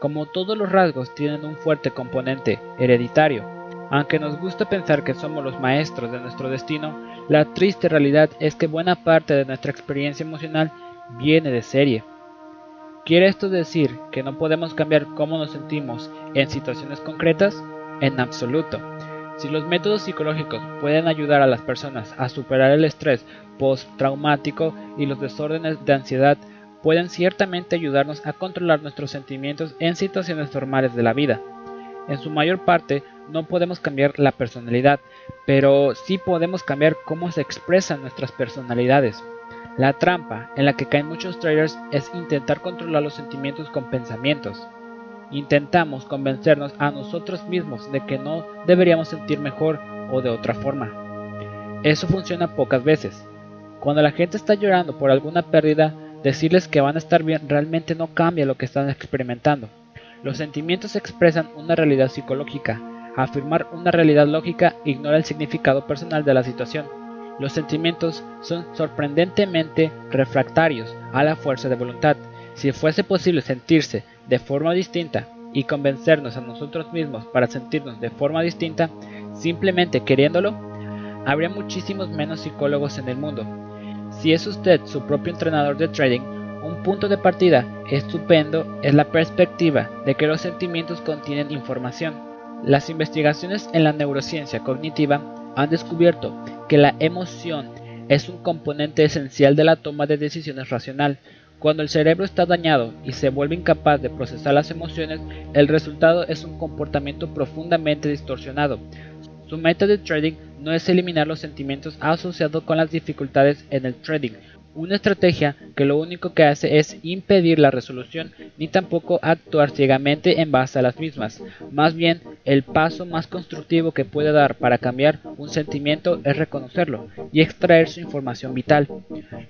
Como todos los rasgos tienen un fuerte componente hereditario, aunque nos gusta pensar que somos los maestros de nuestro destino, la triste realidad es que buena parte de nuestra experiencia emocional viene de serie. ¿Quiere esto decir que no podemos cambiar cómo nos sentimos en situaciones concretas? En absoluto. Si los métodos psicológicos pueden ayudar a las personas a superar el estrés postraumático y los desórdenes de ansiedad, pueden ciertamente ayudarnos a controlar nuestros sentimientos en situaciones normales de la vida. En su mayor parte no podemos cambiar la personalidad, pero sí podemos cambiar cómo se expresan nuestras personalidades. La trampa en la que caen muchos traders es intentar controlar los sentimientos con pensamientos intentamos convencernos a nosotros mismos de que no deberíamos sentir mejor o de otra forma. Eso funciona pocas veces. Cuando la gente está llorando por alguna pérdida, decirles que van a estar bien realmente no cambia lo que están experimentando. Los sentimientos expresan una realidad psicológica. Afirmar una realidad lógica ignora el significado personal de la situación. Los sentimientos son sorprendentemente refractarios a la fuerza de voluntad. Si fuese posible sentirse de forma distinta y convencernos a nosotros mismos para sentirnos de forma distinta, simplemente queriéndolo, habría muchísimos menos psicólogos en el mundo. Si es usted su propio entrenador de trading, un punto de partida estupendo es la perspectiva de que los sentimientos contienen información. Las investigaciones en la neurociencia cognitiva han descubierto que la emoción es un componente esencial de la toma de decisiones racional, cuando el cerebro está dañado y se vuelve incapaz de procesar las emociones, el resultado es un comportamiento profundamente distorsionado. Su meta de trading no es eliminar los sentimientos asociados con las dificultades en el trading, una estrategia que lo único que hace es impedir la resolución ni tampoco actuar ciegamente en base a las mismas. Más bien, el paso más constructivo que puede dar para cambiar un sentimiento es reconocerlo y extraer su información vital.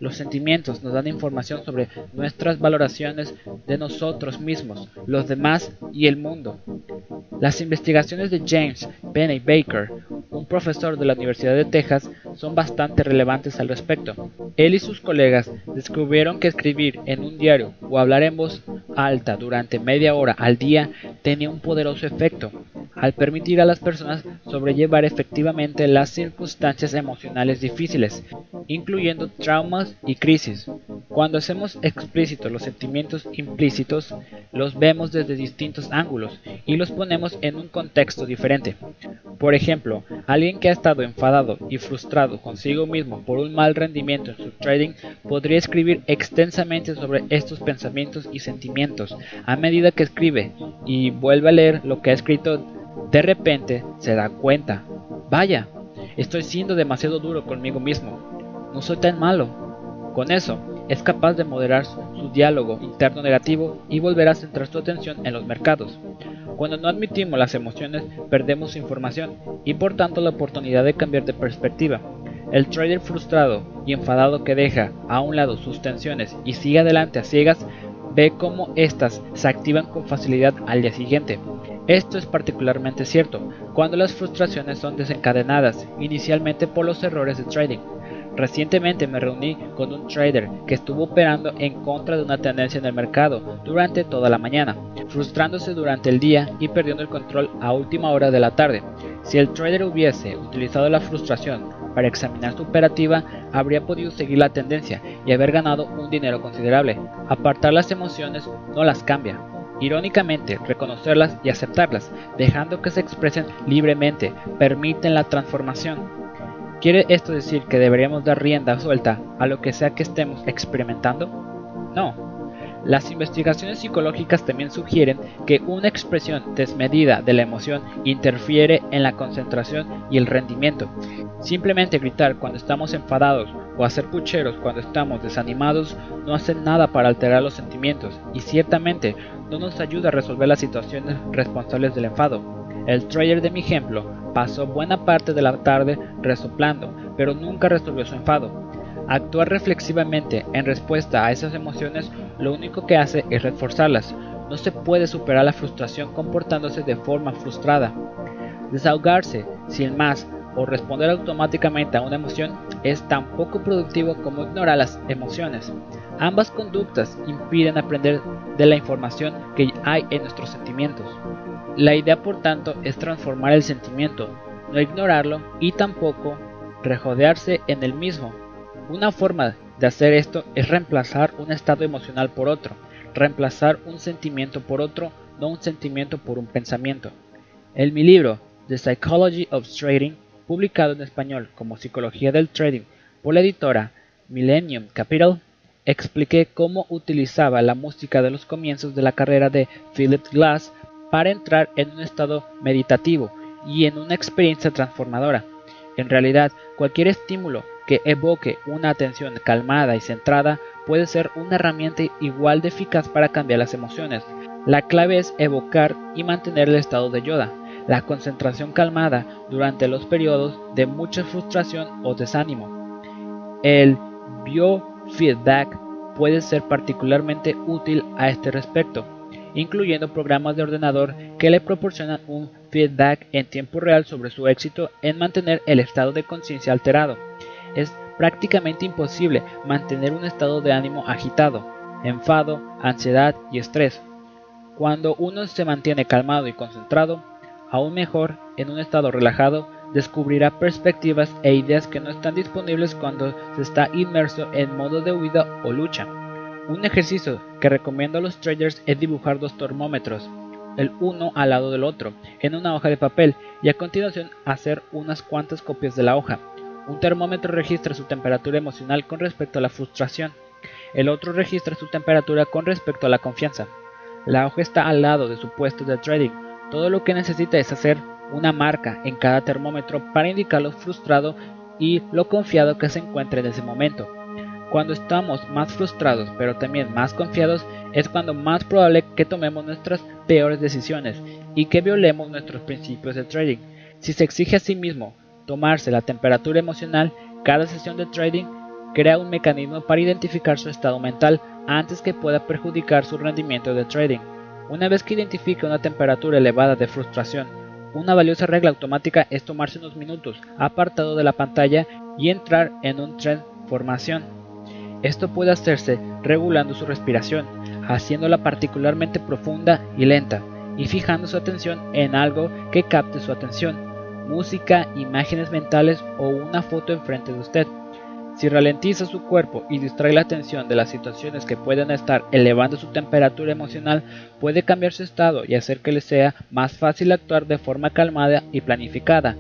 Los sentimientos nos dan información sobre nuestras valoraciones de nosotros mismos, los demás y el mundo. Las investigaciones de James Benny Baker, un profesor de la Universidad de Texas, son bastante relevantes al respecto. Él y sus descubrieron que escribir en un diario o hablar en voz alta durante media hora al día tenía un poderoso efecto al permitir a las personas sobrellevar efectivamente las circunstancias emocionales difíciles, incluyendo traumas y crisis. Cuando hacemos explícitos los sentimientos implícitos, los vemos desde distintos ángulos y los ponemos en un contexto diferente. Por ejemplo, alguien que ha estado enfadado y frustrado consigo mismo por un mal rendimiento en su trading podría escribir extensamente sobre estos pensamientos y sentimientos. A medida que escribe y vuelve a leer lo que ha escrito, de repente se da cuenta, vaya, estoy siendo demasiado duro conmigo mismo, no soy tan malo. Con eso, es capaz de moderar su diálogo interno negativo y volver a centrar su atención en los mercados. Cuando no admitimos las emociones, perdemos información y por tanto la oportunidad de cambiar de perspectiva. El trader frustrado y enfadado que deja a un lado sus tensiones y sigue adelante a ciegas ve cómo éstas se activan con facilidad al día siguiente. Esto es particularmente cierto cuando las frustraciones son desencadenadas inicialmente por los errores de trading. Recientemente me reuní con un trader que estuvo operando en contra de una tendencia en el mercado durante toda la mañana, frustrándose durante el día y perdiendo el control a última hora de la tarde. Si el trader hubiese utilizado la frustración para examinar su operativa, habría podido seguir la tendencia y haber ganado un dinero considerable. Apartar las emociones no las cambia. Irónicamente, reconocerlas y aceptarlas, dejando que se expresen libremente, permiten la transformación. ¿Quiere esto decir que deberíamos dar rienda suelta a lo que sea que estemos experimentando? No, las investigaciones psicológicas también sugieren que una expresión desmedida de la emoción interfiere en la concentración y el rendimiento. Simplemente gritar cuando estamos enfadados o hacer pucheros cuando estamos desanimados no hacen nada para alterar los sentimientos y ciertamente no nos ayuda a resolver las situaciones responsables del enfado. El trader de mi ejemplo pasó buena parte de la tarde resoplando, pero nunca resolvió su enfado. Actuar reflexivamente en respuesta a esas emociones lo único que hace es reforzarlas. No se puede superar la frustración comportándose de forma frustrada. Desahogarse sin más o responder automáticamente a una emoción es tan poco productivo como ignorar las emociones. Ambas conductas impiden aprender de la información que hay en nuestros sentimientos. La idea por tanto es transformar el sentimiento, no ignorarlo y tampoco rejodearse en el mismo una forma de hacer esto es reemplazar un estado emocional por otro, reemplazar un sentimiento por otro, no un sentimiento por un pensamiento. En mi libro The Psychology of Trading, publicado en español como Psicología del Trading por la editora Millennium Capital, expliqué cómo utilizaba la música de los comienzos de la carrera de Philip Glass para entrar en un estado meditativo y en una experiencia transformadora. En realidad, cualquier estímulo que evoque una atención calmada y centrada puede ser una herramienta igual de eficaz para cambiar las emociones. La clave es evocar y mantener el estado de yoda, la concentración calmada durante los periodos de mucha frustración o desánimo. El biofeedback puede ser particularmente útil a este respecto, incluyendo programas de ordenador que le proporcionan un feedback en tiempo real sobre su éxito en mantener el estado de conciencia alterado es prácticamente imposible mantener un estado de ánimo agitado, enfado, ansiedad y estrés. Cuando uno se mantiene calmado y concentrado, aún mejor, en un estado relajado, descubrirá perspectivas e ideas que no están disponibles cuando se está inmerso en modo de huida o lucha. Un ejercicio que recomiendo a los traders es dibujar dos termómetros, el uno al lado del otro, en una hoja de papel y a continuación hacer unas cuantas copias de la hoja. Un termómetro registra su temperatura emocional con respecto a la frustración. El otro registra su temperatura con respecto a la confianza. La hoja está al lado de su puesto de trading. Todo lo que necesita es hacer una marca en cada termómetro para indicar lo frustrado y lo confiado que se encuentra en ese momento. Cuando estamos más frustrados pero también más confiados es cuando más probable que tomemos nuestras peores decisiones y que violemos nuestros principios de trading. Si se exige a sí mismo tomarse la temperatura emocional, cada sesión de trading crea un mecanismo para identificar su estado mental antes que pueda perjudicar su rendimiento de trading. Una vez que identifique una temperatura elevada de frustración, una valiosa regla automática es tomarse unos minutos apartado de la pantalla y entrar en un trend formación. Esto puede hacerse regulando su respiración, haciéndola particularmente profunda y lenta, y fijando su atención en algo que capte su atención música, imágenes mentales o una foto enfrente de usted. Si ralentiza su cuerpo y distrae la atención de las situaciones que pueden estar elevando su temperatura emocional, puede cambiar su estado y hacer que le sea más fácil actuar de forma calmada y planificada.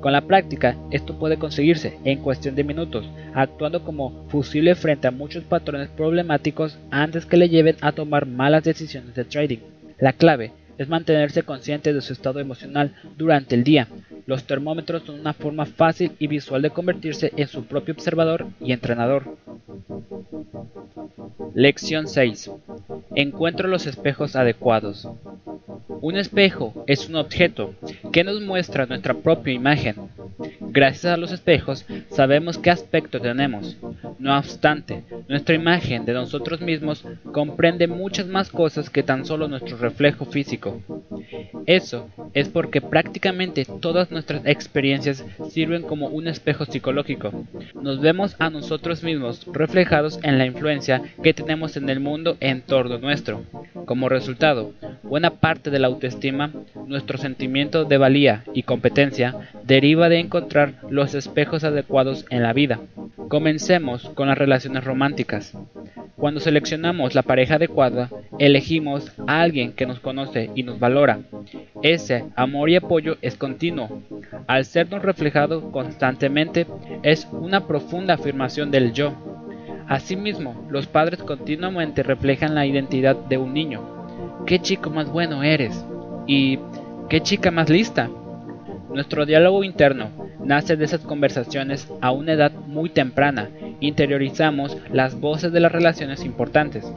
Con la práctica, esto puede conseguirse en cuestión de minutos, actuando como fusible frente a muchos patrones problemáticos antes que le lleven a tomar malas decisiones de trading. La clave es mantenerse consciente de su estado emocional durante el día. Los termómetros son una forma fácil y visual de convertirse en su propio observador y entrenador. Lección 6. Encuentro los espejos adecuados. Un espejo es un objeto que nos muestra nuestra propia imagen. Gracias a los espejos sabemos qué aspecto tenemos. No obstante, nuestra imagen de nosotros mismos comprende muchas más cosas que tan solo nuestro reflejo físico. Eso es porque prácticamente todas nuestras experiencias sirven como un espejo psicológico. Nos vemos a nosotros mismos reflejados en la influencia que tenemos en el mundo en torno nuestro. Como resultado, buena parte de la autoestima, nuestro sentimiento de valía y competencia deriva de encontrar los espejos adecuados en la vida. Comencemos con las relaciones románticas. Cuando seleccionamos la pareja adecuada, elegimos a alguien que nos conoce y nos valora. Ese amor y apoyo es continuo. Al sernos reflejado constantemente, es una profunda afirmación del yo. Asimismo, los padres continuamente reflejan la identidad de un niño. ¿Qué chico más bueno eres? ¿Y qué chica más lista? Nuestro diálogo interno nace de esas conversaciones a una edad muy temprana. Interiorizamos las voces de las relaciones importantes.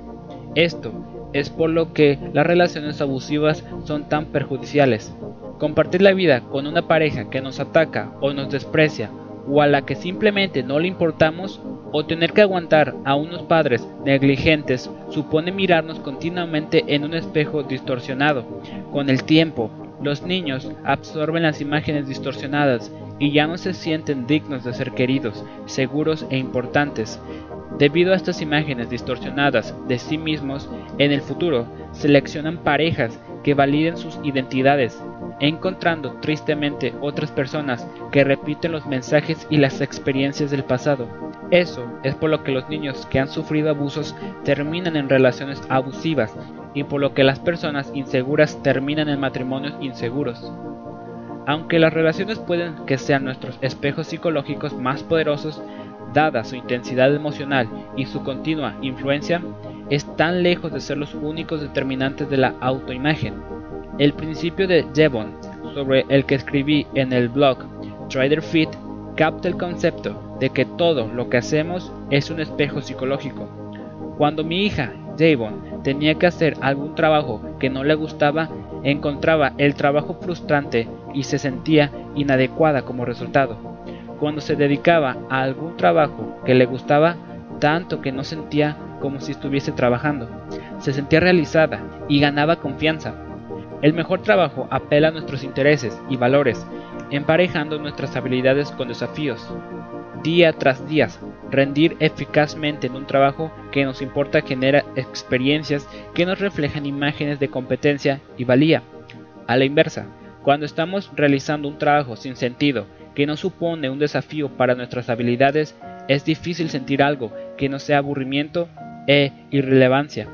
Esto es por lo que las relaciones abusivas son tan perjudiciales. Compartir la vida con una pareja que nos ataca o nos desprecia o a la que simplemente no le importamos o tener que aguantar a unos padres negligentes supone mirarnos continuamente en un espejo distorsionado. Con el tiempo, los niños absorben las imágenes distorsionadas y ya no se sienten dignos de ser queridos, seguros e importantes. Debido a estas imágenes distorsionadas de sí mismos, en el futuro seleccionan parejas que validen sus identidades, encontrando tristemente otras personas que repiten los mensajes y las experiencias del pasado. Eso es por lo que los niños que han sufrido abusos terminan en relaciones abusivas y por lo que las personas inseguras terminan en matrimonios inseguros. Aunque las relaciones pueden que sean nuestros espejos psicológicos más poderosos, dada su intensidad emocional y su continua influencia, están lejos de ser los únicos determinantes de la autoimagen. El principio de Jevon, sobre el que escribí en el blog Trader Fit, capta el concepto de que todo lo que hacemos es un espejo psicológico. Cuando mi hija, Javon, tenía que hacer algún trabajo que no le gustaba, encontraba el trabajo frustrante y se sentía inadecuada como resultado. Cuando se dedicaba a algún trabajo que le gustaba, tanto que no sentía como si estuviese trabajando, se sentía realizada y ganaba confianza. El mejor trabajo apela a nuestros intereses y valores, emparejando nuestras habilidades con desafíos. Día tras día, rendir eficazmente en un trabajo que nos importa genera experiencias que nos reflejan imágenes de competencia y valía. A la inversa, cuando estamos realizando un trabajo sin sentido que no supone un desafío para nuestras habilidades, es difícil sentir algo que no sea aburrimiento e irrelevancia.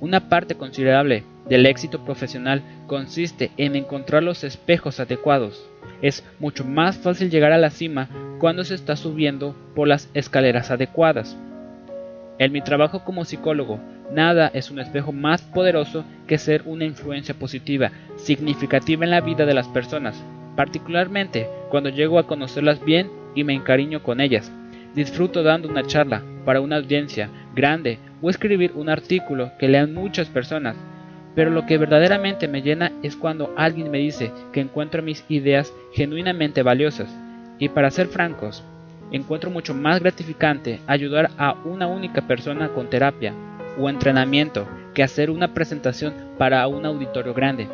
Una parte considerable del éxito profesional consiste en encontrar los espejos adecuados. Es mucho más fácil llegar a la cima cuando se está subiendo por las escaleras adecuadas. En mi trabajo como psicólogo, nada es un espejo más poderoso que ser una influencia positiva, significativa en la vida de las personas, particularmente cuando llego a conocerlas bien y me encariño con ellas. Disfruto dando una charla para una audiencia grande o escribir un artículo que lean muchas personas. Pero lo que verdaderamente me llena es cuando alguien me dice que encuentra mis ideas genuinamente valiosas. Y para ser francos, encuentro mucho más gratificante ayudar a una única persona con terapia o entrenamiento que hacer una presentación para un auditorio grande.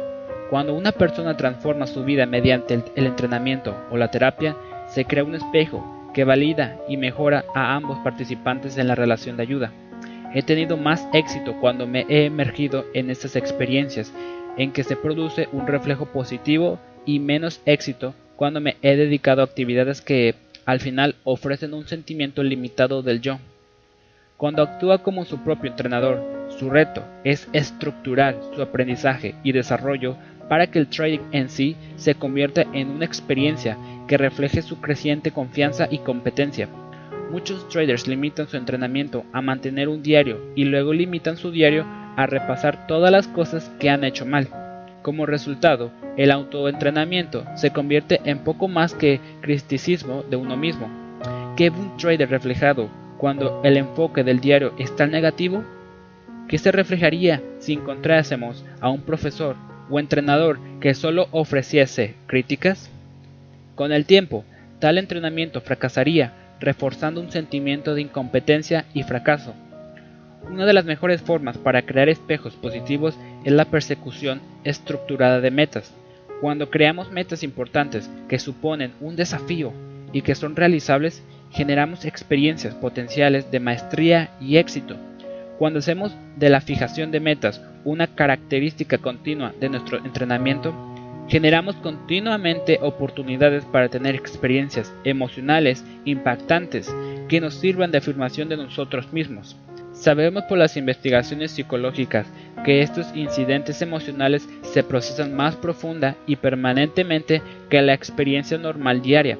Cuando una persona transforma su vida mediante el, entrenamiento o la terapia, se crea un espejo que valida y mejora a ambos participantes en la relación de ayuda. He tenido más éxito cuando me he emergido en estas experiencias en que se produce un reflejo positivo y menos éxito cuando me he dedicado a actividades que al final ofrecen un sentimiento limitado del yo. Cuando actúa como su propio entrenador, su reto es estructurar su aprendizaje y desarrollo para que el trading en sí se convierta en una experiencia que refleje su creciente confianza y competencia. Muchos traders limitan su entrenamiento a mantener un diario y luego limitan su diario a repasar todas las cosas que han hecho mal. Como resultado, el autoentrenamiento se convierte en poco más que criticismo de uno mismo. ¿Qué un trader reflejado cuando el enfoque del diario es tan negativo? ¿Qué se reflejaría si encontrásemos a un profesor o entrenador que solo ofreciese críticas? Con el tiempo, tal entrenamiento fracasaría, reforzando un sentimiento de incompetencia y fracaso. Una de las mejores formas para crear espejos positivos es la persecución estructurada de metas. Cuando creamos metas importantes que suponen un desafío y que son realizables, generamos experiencias potenciales de maestría y éxito. Cuando hacemos de la fijación de metas una característica continua de nuestro entrenamiento, generamos continuamente oportunidades para tener experiencias emocionales impactantes que nos sirvan de afirmación de nosotros mismos. Sabemos por las investigaciones psicológicas que estos incidentes emocionales se procesan más profunda y permanentemente que la experiencia normal diaria.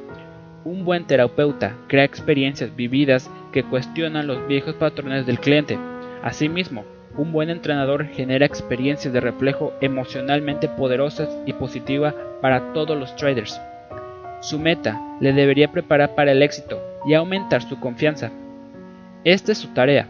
Un buen terapeuta crea experiencias vividas que cuestionan los viejos patrones del cliente. Asimismo, un buen entrenador genera experiencias de reflejo emocionalmente poderosas y positivas para todos los traders. Su meta le debería preparar para el éxito y aumentar su confianza. Esta es su tarea,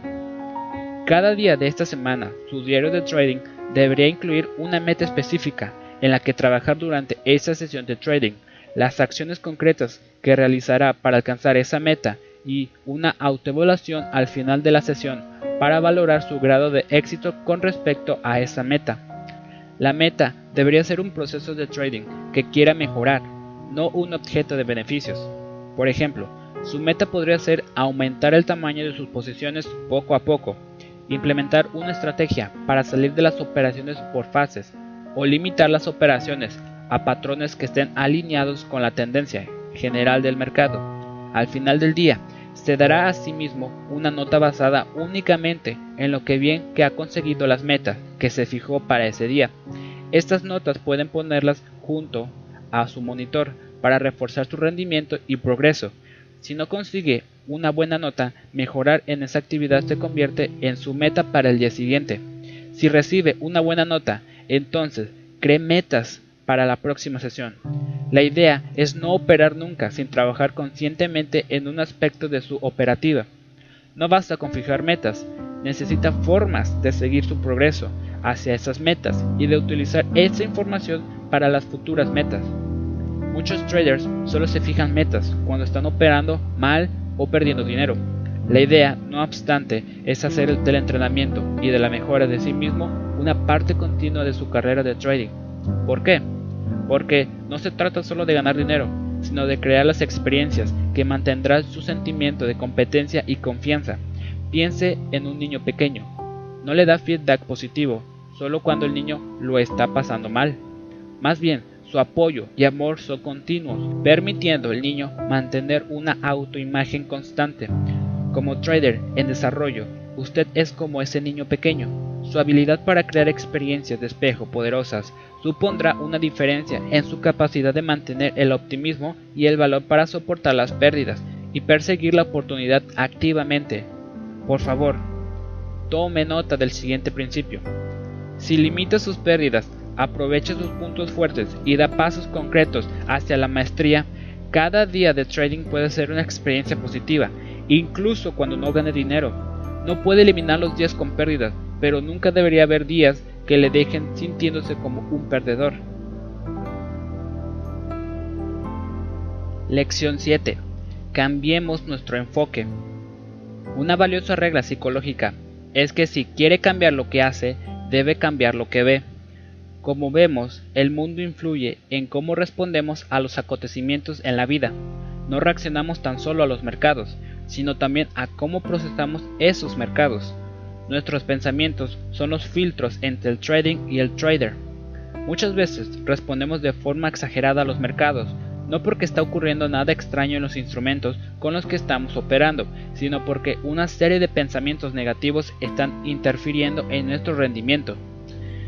cada día de esta semana, su diario de trading debería incluir una meta específica en la que trabajar durante esa sesión de trading, las acciones concretas que realizará para alcanzar esa meta y una autoevaluación al final de la sesión para valorar su grado de éxito con respecto a esa meta. La meta debería ser un proceso de trading que quiera mejorar, no un objeto de beneficios. Por ejemplo, su meta podría ser aumentar el tamaño de sus posiciones poco a poco, implementar una estrategia para salir de las operaciones por fases o limitar las operaciones a patrones que estén alineados con la tendencia general del mercado. Al final del día, se dará a sí mismo una nota basada únicamente en lo que bien que ha conseguido las metas que se fijó para ese día. Estas notas pueden ponerlas junto a su monitor para reforzar su rendimiento y progreso. Si no consigue una buena nota, mejorar en esa actividad se convierte en su meta para el día siguiente. Si recibe una buena nota, entonces cree metas para la próxima sesión. La idea es no operar nunca sin trabajar conscientemente en un aspecto de su operativa. No basta con fijar metas, necesita formas de seguir su progreso hacia esas metas y de utilizar esa información para las futuras metas. Muchos traders solo se fijan metas cuando están operando mal o perdiendo dinero. La idea, no obstante, es hacer del entrenamiento y de la mejora de sí mismo una parte continua de su carrera de trading. ¿Por qué? Porque no se trata solo de ganar dinero, sino de crear las experiencias que mantendrán su sentimiento de competencia y confianza. Piense en un niño pequeño. No le da feedback positivo solo cuando el niño lo está pasando mal. Más bien, su apoyo y amor son continuos, permitiendo al niño mantener una autoimagen constante. Como trader en desarrollo, usted es como ese niño pequeño. Su habilidad para crear experiencias de espejo poderosas supondrá una diferencia en su capacidad de mantener el optimismo y el valor para soportar las pérdidas y perseguir la oportunidad activamente. Por favor, tome nota del siguiente principio. Si limita sus pérdidas aprovecha sus puntos fuertes y da pasos concretos hacia la maestría, cada día de trading puede ser una experiencia positiva, incluso cuando no gane dinero. No puede eliminar los días con pérdidas, pero nunca debería haber días que le dejen sintiéndose como un perdedor. Lección 7. Cambiemos nuestro enfoque. Una valiosa regla psicológica es que si quiere cambiar lo que hace, debe cambiar lo que ve. Como vemos, el mundo influye en cómo respondemos a los acontecimientos en la vida. No reaccionamos tan solo a los mercados, sino también a cómo procesamos esos mercados. Nuestros pensamientos son los filtros entre el trading y el trader. Muchas veces respondemos de forma exagerada a los mercados, no porque está ocurriendo nada extraño en los instrumentos con los que estamos operando, sino porque una serie de pensamientos negativos están interfiriendo en nuestro rendimiento.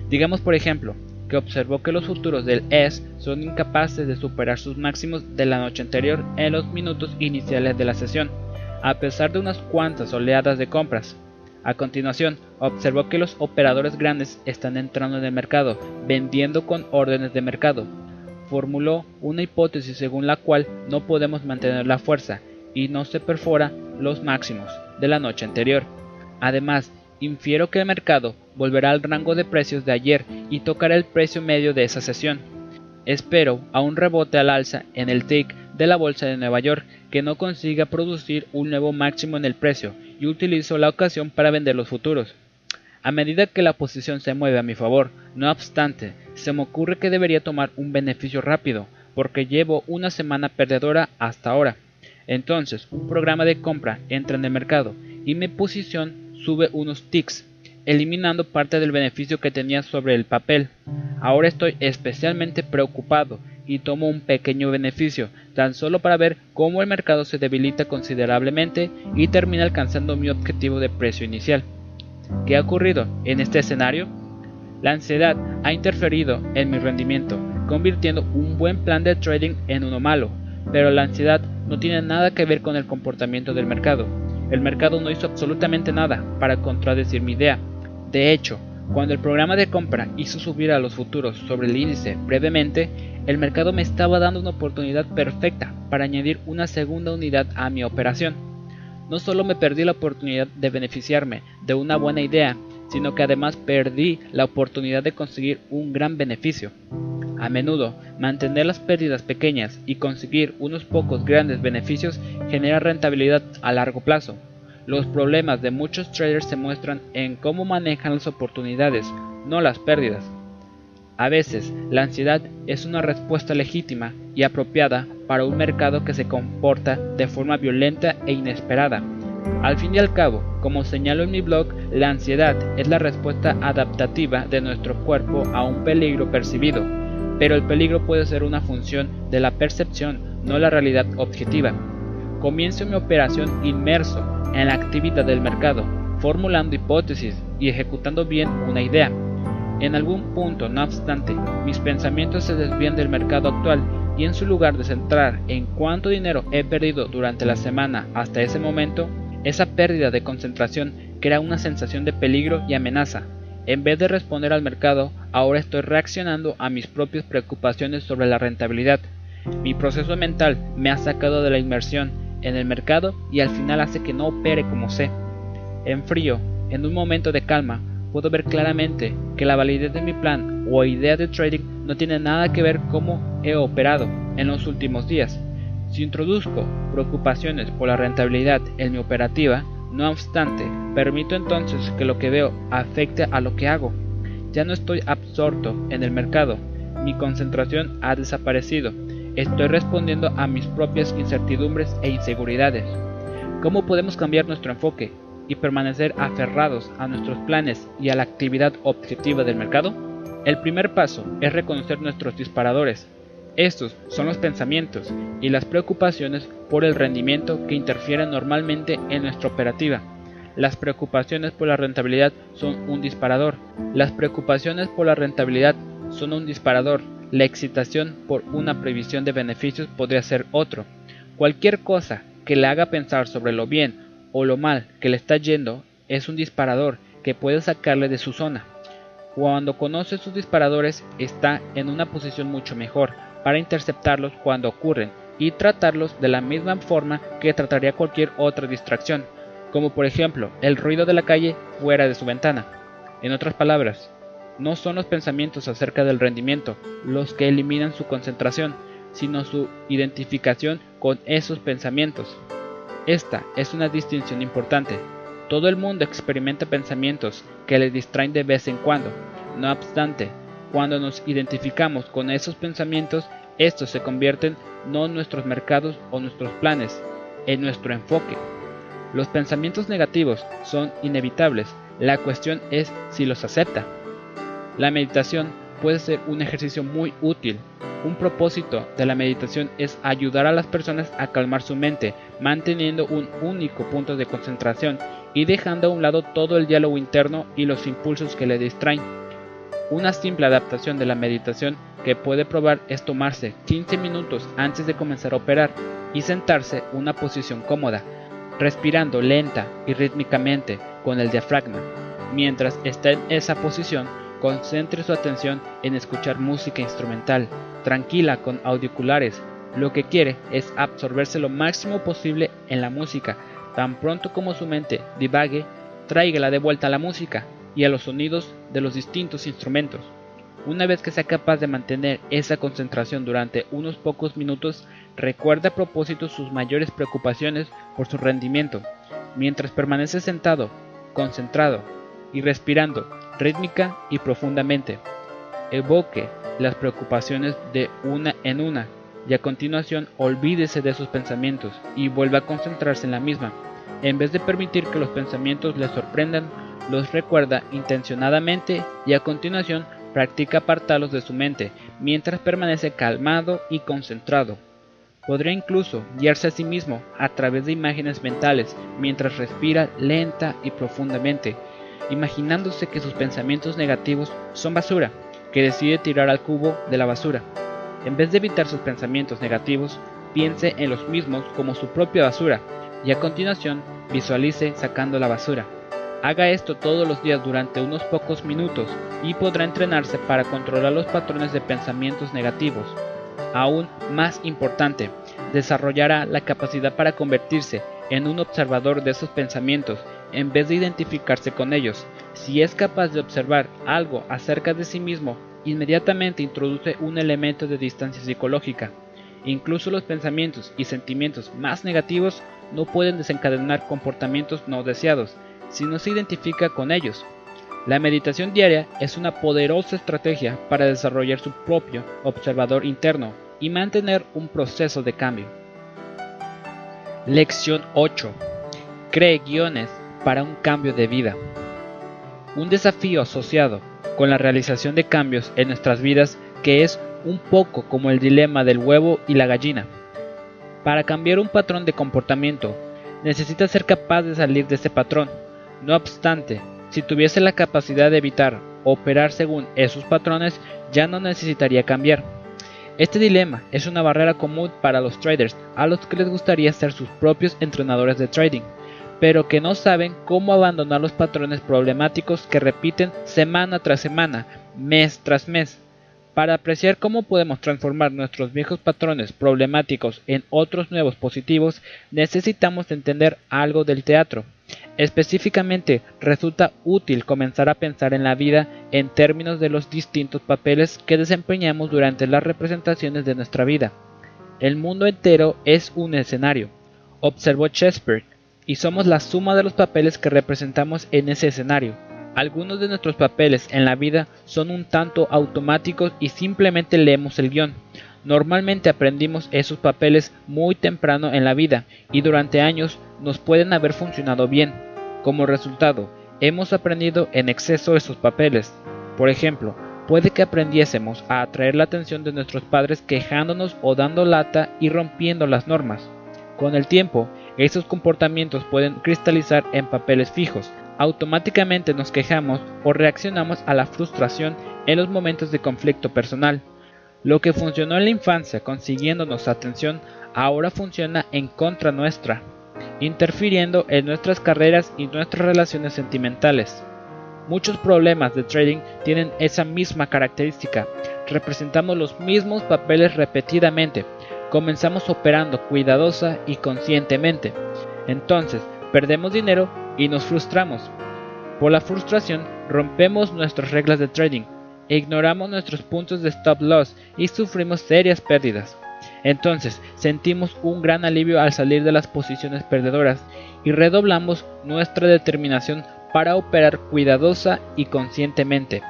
Digamos por ejemplo, observó que los futuros del S son incapaces de superar sus máximos de la noche anterior en los minutos iniciales de la sesión, a pesar de unas cuantas oleadas de compras. A continuación, observó que los operadores grandes están entrando en el mercado, vendiendo con órdenes de mercado. Formuló una hipótesis según la cual no podemos mantener la fuerza y no se perfora los máximos de la noche anterior. Además, infiero que el mercado volverá al rango de precios de ayer y tocará el precio medio de esa sesión. Espero a un rebote al alza en el TIC de la bolsa de Nueva York que no consiga producir un nuevo máximo en el precio y utilizo la ocasión para vender los futuros. A medida que la posición se mueve a mi favor, no obstante, se me ocurre que debería tomar un beneficio rápido, porque llevo una semana perdedora hasta ahora. Entonces, un programa de compra entra en el mercado y mi posición sube unos ticks, eliminando parte del beneficio que tenía sobre el papel. Ahora estoy especialmente preocupado y tomo un pequeño beneficio, tan solo para ver cómo el mercado se debilita considerablemente y termina alcanzando mi objetivo de precio inicial. ¿Qué ha ocurrido en este escenario? La ansiedad ha interferido en mi rendimiento, convirtiendo un buen plan de trading en uno malo, pero la ansiedad no tiene nada que ver con el comportamiento del mercado. El mercado no hizo absolutamente nada para contradecir mi idea. De hecho, cuando el programa de compra hizo subir a los futuros sobre el índice brevemente, el mercado me estaba dando una oportunidad perfecta para añadir una segunda unidad a mi operación no solo me perdí la oportunidad de beneficiarme de una buena idea, sino que además perdí la oportunidad de conseguir un gran beneficio. A menudo, mantener las pérdidas pequeñas y conseguir unos pocos grandes beneficios genera rentabilidad a largo plazo. Los problemas de muchos traders se muestran en cómo manejan las oportunidades, no las pérdidas. A veces, la ansiedad es una respuesta legítima y apropiada para un mercado que se comporta de forma violenta e inesperada. Al fin y al cabo, como señalo en mi blog, la ansiedad es la respuesta adaptativa de nuestro cuerpo a un peligro percibido, pero el peligro puede ser una función de la percepción, no la realidad objetiva. Comienzo mi operación inmerso en la actividad del mercado, formulando hipótesis y ejecutando bien una idea. En algún punto, no obstante, mis pensamientos se desvían del mercado actual y en su lugar de centrar en cuánto dinero he perdido durante la semana hasta ese momento, esa pérdida de concentración crea una sensación de peligro y amenaza. En vez de responder al mercado, ahora estoy reaccionando a mis propias preocupaciones sobre la rentabilidad. Mi proceso mental me ha sacado de la inmersión en el mercado y al final hace que no opere como sé. En frío, en un momento de calma, puedo ver claramente que la validez de mi plan o idea de trading no tiene nada que ver cómo he operado en los últimos días. Si introduzco preocupaciones por la rentabilidad en mi operativa, no obstante, permito entonces que lo que veo afecte a lo que hago. Ya no estoy absorto en el mercado, mi concentración ha desaparecido, estoy respondiendo a mis propias incertidumbres e inseguridades. ¿Cómo podemos cambiar nuestro enfoque y permanecer aferrados a nuestros planes y a la actividad objetiva del mercado? El primer paso es reconocer nuestros disparadores. Estos son los pensamientos y las preocupaciones por el rendimiento que interfieren normalmente en nuestra operativa. Las preocupaciones por la rentabilidad son un disparador. Las preocupaciones por la rentabilidad son un disparador. La excitación por una previsión de beneficios podría ser otro. Cualquier cosa que le haga pensar sobre lo bien o lo mal que le está yendo es un disparador que puede sacarle de su zona. Cuando conoce sus disparadores está en una posición mucho mejor para interceptarlos cuando ocurren y tratarlos de la misma forma que trataría cualquier otra distracción, como por ejemplo el ruido de la calle fuera de su ventana. En otras palabras, no son los pensamientos acerca del rendimiento los que eliminan su concentración, sino su identificación con esos pensamientos. Esta es una distinción importante. Todo el mundo experimenta pensamientos que le distraen de vez en cuando. No obstante, cuando nos identificamos con esos pensamientos, estos se convierten no en nuestros mercados o nuestros planes, en nuestro enfoque. Los pensamientos negativos son inevitables, la cuestión es si los acepta. La meditación puede ser un ejercicio muy útil un propósito de la meditación es ayudar a las personas a calmar su mente, manteniendo un único punto de concentración y dejando a un lado todo el diálogo interno y los impulsos que le distraen. Una simple adaptación de la meditación que puede probar es tomarse 15 minutos antes de comenzar a operar y sentarse en una posición cómoda, respirando lenta y rítmicamente con el diafragma. Mientras está en esa posición, concentre su atención en escuchar música instrumental, tranquila con auriculares. Lo que quiere es absorberse lo máximo posible en la música. Tan pronto como su mente divague, tráigala de vuelta a la música y a los sonidos de los distintos instrumentos. Una vez que sea capaz de mantener esa concentración durante unos pocos minutos, recuerde a propósito sus mayores preocupaciones por su rendimiento, mientras permanece sentado, concentrado y respirando rítmica y profundamente. Evoque las preocupaciones de una en una y a continuación olvídese de sus pensamientos y vuelva a concentrarse en la misma. En vez de permitir que los pensamientos le sorprendan, los recuerda intencionadamente y a continuación practica apartarlos de su mente mientras permanece calmado y concentrado. Podría incluso guiarse a sí mismo a través de imágenes mentales mientras respira lenta y profundamente, imaginándose que sus pensamientos negativos son basura, que decide tirar al cubo de la basura. En vez de evitar sus pensamientos negativos, piense en los mismos como su propia basura y a continuación visualice sacando la basura. Haga esto todos los días durante unos pocos minutos y podrá entrenarse para controlar los patrones de pensamientos negativos. Aún más importante, desarrollará la capacidad para convertirse en un observador de esos pensamientos en vez de identificarse con ellos. Si es capaz de observar algo acerca de sí mismo, inmediatamente introduce un elemento de distancia psicológica. Incluso los pensamientos y sentimientos más negativos no pueden desencadenar comportamientos no deseados, si no se identifica con ellos. La meditación diaria es una poderosa estrategia para desarrollar su propio observador interno y mantener un proceso de cambio. Lección 8. Cree guiones para un cambio de vida. Un desafío asociado con la realización de cambios en nuestras vidas que es un poco como el dilema del huevo y la gallina. Para cambiar un patrón de comportamiento, necesita ser capaz de salir de ese patrón no obstante, si tuviese la capacidad de evitar operar según esos patrones, ya no necesitaría cambiar. Este dilema es una barrera común para los traders a los que les gustaría ser sus propios entrenadores de trading, pero que no saben cómo abandonar los patrones problemáticos que repiten semana tras semana, mes tras mes. Para apreciar cómo podemos transformar nuestros viejos patrones problemáticos en otros nuevos positivos, necesitamos entender algo del teatro. Específicamente, resulta útil comenzar a pensar en la vida en términos de los distintos papeles que desempeñamos durante las representaciones de nuestra vida. El mundo entero es un escenario, observó Shakespeare, y somos la suma de los papeles que representamos en ese escenario. Algunos de nuestros papeles en la vida son un tanto automáticos y simplemente leemos el guion. Normalmente aprendimos esos papeles muy temprano en la vida y durante años nos pueden haber funcionado bien. Como resultado, hemos aprendido en exceso esos papeles. Por ejemplo, puede que aprendiésemos a atraer la atención de nuestros padres quejándonos o dando lata y rompiendo las normas. Con el tiempo, esos comportamientos pueden cristalizar en papeles fijos. Automáticamente nos quejamos o reaccionamos a la frustración en los momentos de conflicto personal. Lo que funcionó en la infancia consiguiéndonos atención ahora funciona en contra nuestra, interfiriendo en nuestras carreras y nuestras relaciones sentimentales. Muchos problemas de trading tienen esa misma característica. Representamos los mismos papeles repetidamente. Comenzamos operando cuidadosa y conscientemente. Entonces, perdemos dinero y nos frustramos. Por la frustración, rompemos nuestras reglas de trading ignoramos nuestros puntos de stop loss y sufrimos serias pérdidas. Entonces sentimos un gran alivio al salir de las posiciones perdedoras y redoblamos nuestra determinación para operar cuidadosa y conscientemente,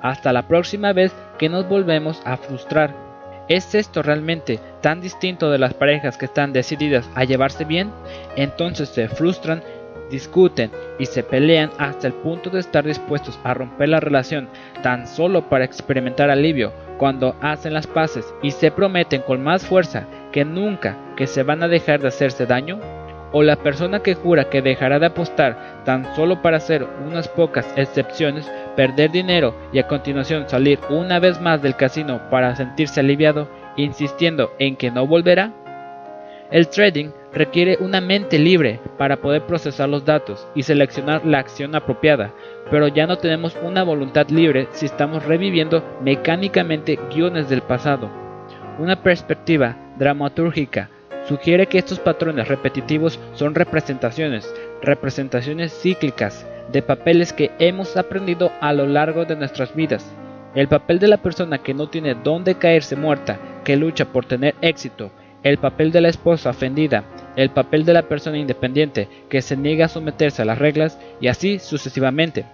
hasta la próxima vez que nos volvemos a frustrar. ¿Es esto realmente tan distinto de las parejas que están decididas a llevarse bien? Entonces se frustran discuten y se pelean hasta el punto de estar dispuestos a romper la relación tan solo para experimentar alivio cuando hacen las paces y se prometen con más fuerza que nunca que se van a dejar de hacerse daño? ¿O la persona que jura que dejará de apostar tan solo para hacer unas pocas excepciones, perder dinero y a continuación salir una vez más del casino para sentirse aliviado, insistiendo en que no volverá? El trading requiere una mente libre para poder procesar los datos y seleccionar la acción apropiada, pero ya no tenemos una voluntad libre si estamos reviviendo mecánicamente guiones del pasado. Una perspectiva dramatúrgica sugiere que estos patrones repetitivos son representaciones, representaciones cíclicas de papeles que hemos aprendido a lo largo de nuestras vidas. El papel de la persona que no tiene dónde caerse muerta, que lucha por tener éxito, el papel de la esposa ofendida, el papel de la persona independiente que se niega a someterse a las reglas y así sucesivamente.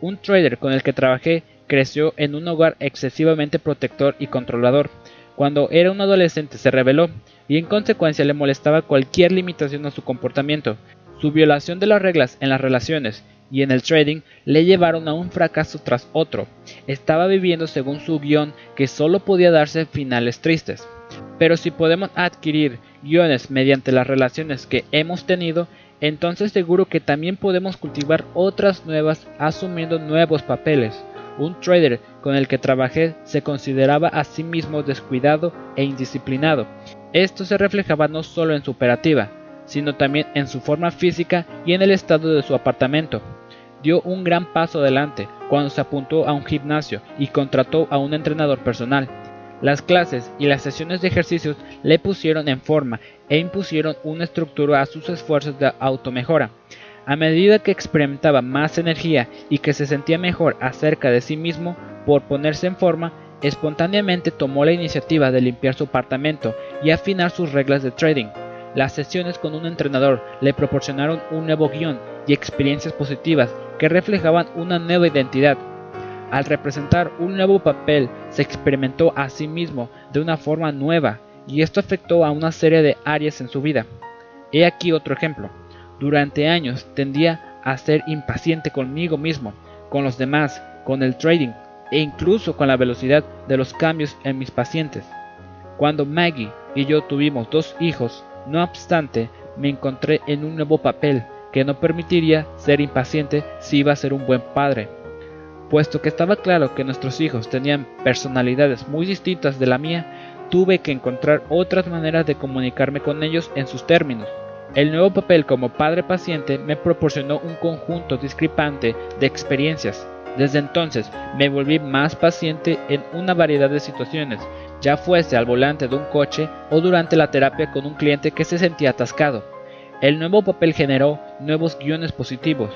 Un trader con el que trabajé creció en un hogar excesivamente protector y controlador. Cuando era un adolescente se rebeló y en consecuencia le molestaba cualquier limitación a su comportamiento. Su violación de las reglas en las relaciones y en el trading le llevaron a un fracaso tras otro. Estaba viviendo según su guion que solo podía darse finales tristes. Pero si podemos adquirir guiones mediante las relaciones que hemos tenido, entonces seguro que también podemos cultivar otras nuevas asumiendo nuevos papeles. Un trader con el que trabajé se consideraba a sí mismo descuidado e indisciplinado. Esto se reflejaba no solo en su operativa, sino también en su forma física y en el estado de su apartamento. Dio un gran paso adelante cuando se apuntó a un gimnasio y contrató a un entrenador personal. Las clases y las sesiones de ejercicios le pusieron en forma e impusieron una estructura a sus esfuerzos de automejora. A medida que experimentaba más energía y que se sentía mejor acerca de sí mismo por ponerse en forma, espontáneamente tomó la iniciativa de limpiar su apartamento y afinar sus reglas de trading. Las sesiones con un entrenador le proporcionaron un nuevo guion y experiencias positivas que reflejaban una nueva identidad al representar un nuevo papel, se experimentó a sí mismo de una forma nueva y esto afectó a una serie de áreas en su vida. He aquí otro ejemplo. Durante años tendía a ser impaciente conmigo mismo, con los demás, con el trading e incluso con la velocidad de los cambios en mis pacientes. Cuando Maggie y yo tuvimos dos hijos, no obstante, me encontré en un nuevo papel que no permitiría ser impaciente si iba a ser un buen padre. Puesto que estaba claro que nuestros hijos tenían personalidades muy distintas de la mía, tuve que encontrar otras maneras de comunicarme con ellos en sus términos. El nuevo papel como padre paciente me proporcionó un conjunto discrepante de experiencias. Desde entonces me volví más paciente en una variedad de situaciones, ya fuese al volante de un coche o durante la terapia con un cliente que se sentía atascado. El nuevo papel generó nuevos guiones positivos,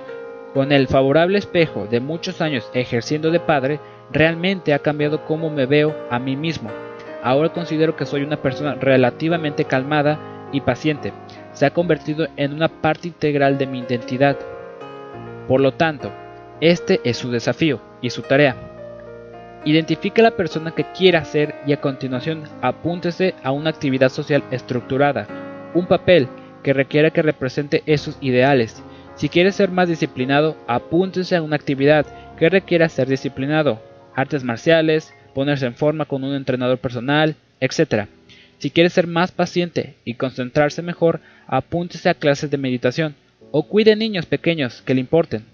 con el favorable espejo de muchos años ejerciendo de padre, realmente ha cambiado cómo me veo a mí mismo. Ahora considero que soy una persona relativamente calmada y paciente. Se ha convertido en una parte integral de mi identidad. Por lo tanto, este es su desafío y su tarea. Identifique la persona que quiera ser y a continuación apúntese a una actividad social estructurada, un papel que requiera que represente esos ideales si quieres ser más disciplinado, apúntese a una actividad que requiera ser disciplinado, artes marciales, ponerse en forma con un entrenador personal, etc. Si quieres ser más paciente y concentrarse mejor, apúntese a clases de meditación o cuide niños pequeños que le importen.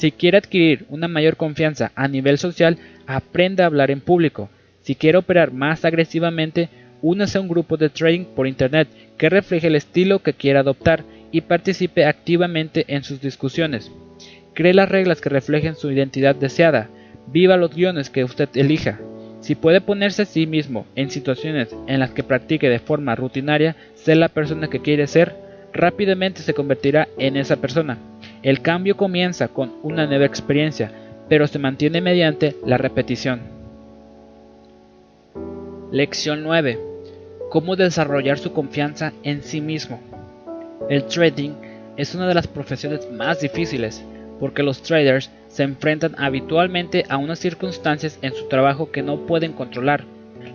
Si quiere adquirir una mayor confianza a nivel social, aprenda a hablar en público. Si quiere operar más agresivamente, únase a un grupo de trading por internet que refleje el estilo que quiera adoptar y participe activamente en sus discusiones. Cree las reglas que reflejen su identidad deseada. Viva los guiones que usted elija. Si puede ponerse a sí mismo en situaciones en las que practique de forma rutinaria ser la persona que quiere ser, rápidamente se convertirá en esa persona. El cambio comienza con una nueva experiencia, pero se mantiene mediante la repetición. Lección 9. Cómo desarrollar su confianza en sí mismo. El trading es una de las profesiones más difíciles porque los traders se enfrentan habitualmente a unas circunstancias en su trabajo que no pueden controlar.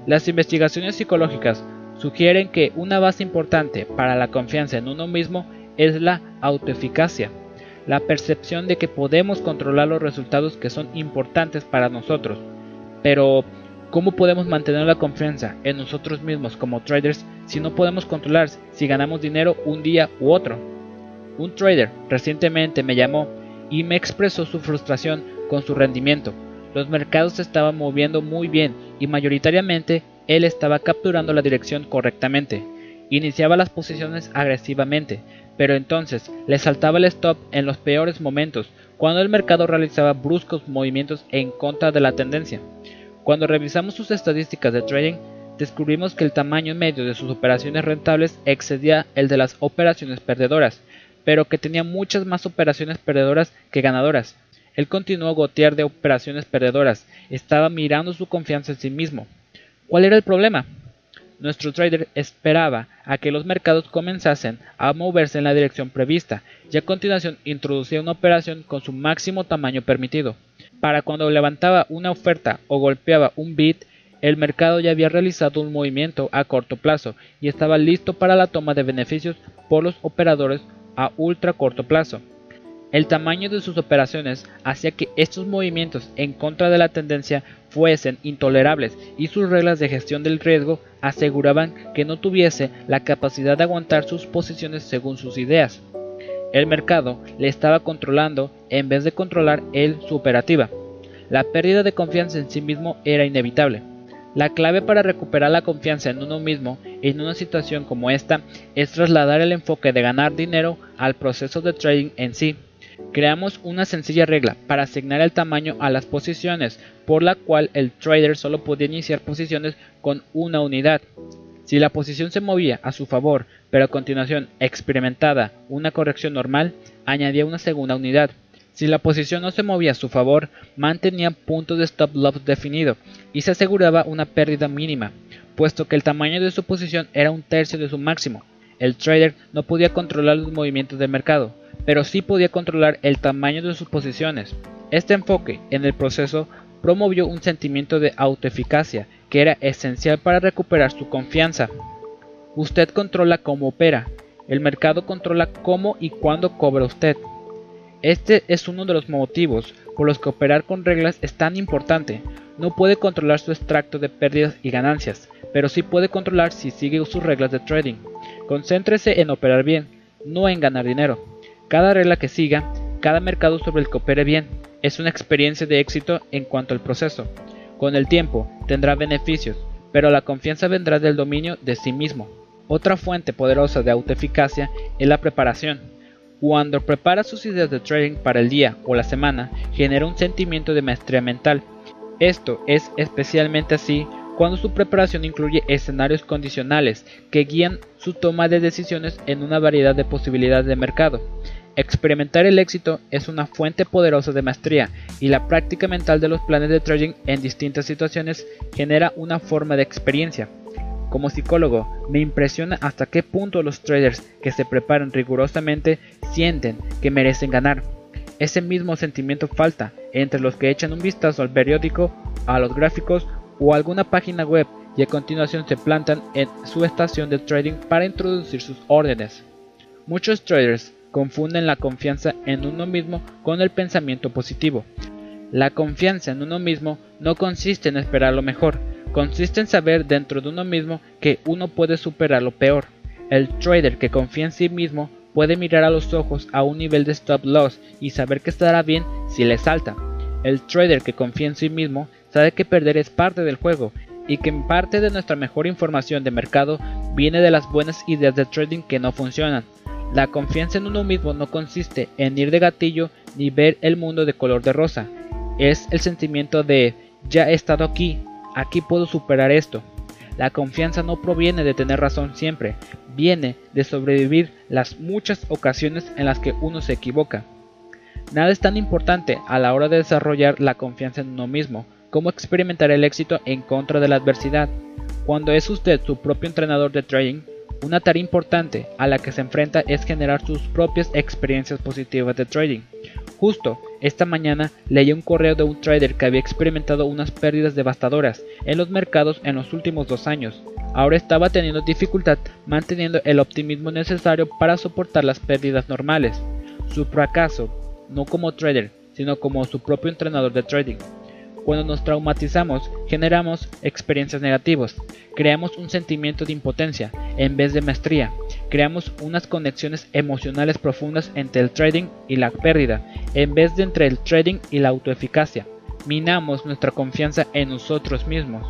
Las investigaciones psicológicas sugieren que una base importante para la confianza en uno mismo es la autoeficacia, la percepción de que podemos controlar los resultados que son importantes para nosotros. Pero, ¿cómo podemos mantener la confianza en nosotros mismos como traders si no podemos controlar si ganamos dinero un día u otro. Un trader recientemente me llamó y me expresó su frustración con su rendimiento. Los mercados estaban moviendo muy bien y mayoritariamente él estaba capturando la dirección correctamente. Iniciaba las posiciones agresivamente, pero entonces le saltaba el stop en los peores momentos, cuando el mercado realizaba bruscos movimientos en contra de la tendencia. Cuando revisamos sus estadísticas de trading, descubrimos que el tamaño medio de sus operaciones rentables excedía el de las operaciones perdedoras, pero que tenía muchas más operaciones perdedoras que ganadoras. Él continuó a gotear de operaciones perdedoras, estaba mirando su confianza en sí mismo. ¿Cuál era el problema? Nuestro trader esperaba a que los mercados comenzasen a moverse en la dirección prevista y a continuación introducía una operación con su máximo tamaño permitido. Para cuando levantaba una oferta o golpeaba un bid, el mercado ya había realizado un movimiento a corto plazo y estaba listo para la toma de beneficios por los operadores a ultra corto plazo. El tamaño de sus operaciones hacía que estos movimientos en contra de la tendencia fuesen intolerables y sus reglas de gestión del riesgo aseguraban que no tuviese la capacidad de aguantar sus posiciones según sus ideas. El mercado le estaba controlando en vez de controlar él su operativa. La pérdida de confianza en sí mismo era inevitable. La clave para recuperar la confianza en uno mismo en una situación como esta es trasladar el enfoque de ganar dinero al proceso de trading en sí. Creamos una sencilla regla para asignar el tamaño a las posiciones, por la cual el trader solo podía iniciar posiciones con una unidad. Si la posición se movía a su favor, pero a continuación experimentaba una corrección normal, añadía una segunda unidad. Si la posición no se movía a su favor, mantenía punto de stop loss definido y se aseguraba una pérdida mínima, puesto que el tamaño de su posición era un tercio de su máximo. El trader no podía controlar los movimientos del mercado, pero sí podía controlar el tamaño de sus posiciones. Este enfoque en el proceso promovió un sentimiento de autoeficacia que era esencial para recuperar su confianza. Usted controla cómo opera, el mercado controla cómo y cuándo cobra usted. Este es uno de los motivos por los que operar con reglas es tan importante. No puede controlar su extracto de pérdidas y ganancias, pero sí puede controlar si sigue sus reglas de trading. Concéntrese en operar bien, no en ganar dinero. Cada regla que siga, cada mercado sobre el que opere bien, es una experiencia de éxito en cuanto al proceso. Con el tiempo tendrá beneficios, pero la confianza vendrá del dominio de sí mismo. Otra fuente poderosa de autoeficacia es la preparación. Cuando prepara sus ideas de trading para el día o la semana, genera un sentimiento de maestría mental. Esto es especialmente así cuando su preparación incluye escenarios condicionales que guían su toma de decisiones en una variedad de posibilidades de mercado. Experimentar el éxito es una fuente poderosa de maestría y la práctica mental de los planes de trading en distintas situaciones genera una forma de experiencia. Como psicólogo, me impresiona hasta qué punto los traders que se preparan rigurosamente sienten que merecen ganar. Ese mismo sentimiento falta entre los que echan un vistazo al periódico, a los gráficos o a alguna página web y a continuación se plantan en su estación de trading para introducir sus órdenes. Muchos traders confunden la confianza en uno mismo con el pensamiento positivo. La confianza en uno mismo no consiste en esperar lo mejor, consiste en saber dentro de uno mismo que uno puede superar lo peor. El trader que confía en sí mismo puede mirar a los ojos a un nivel de stop loss y saber que estará bien si le salta. El trader que confía en sí mismo sabe que perder es parte del juego y que parte de nuestra mejor información de mercado viene de las buenas ideas de trading que no funcionan. La confianza en uno mismo no consiste en ir de gatillo ni ver el mundo de color de rosa. Es el sentimiento de ya he estado aquí, aquí puedo superar esto. La confianza no proviene de tener razón siempre, viene de sobrevivir las muchas ocasiones en las que uno se equivoca. Nada es tan importante a la hora de desarrollar la confianza en uno mismo como experimentar el éxito en contra de la adversidad. Cuando es usted su propio entrenador de trading, una tarea importante a la que se enfrenta es generar sus propias experiencias positivas de trading. Justo esta mañana leí un correo de un trader que había experimentado unas pérdidas devastadoras en los mercados en los últimos dos años. Ahora estaba teniendo dificultad manteniendo el optimismo necesario para soportar las pérdidas normales. Su fracaso, no como trader, sino como su propio entrenador de trading, cuando nos traumatizamos, generamos experiencias negativas, creamos un sentimiento de impotencia en vez de maestría, creamos unas conexiones emocionales profundas entre el trading y la pérdida, en vez de entre el trading y la autoeficacia. Minamos nuestra confianza en nosotros mismos.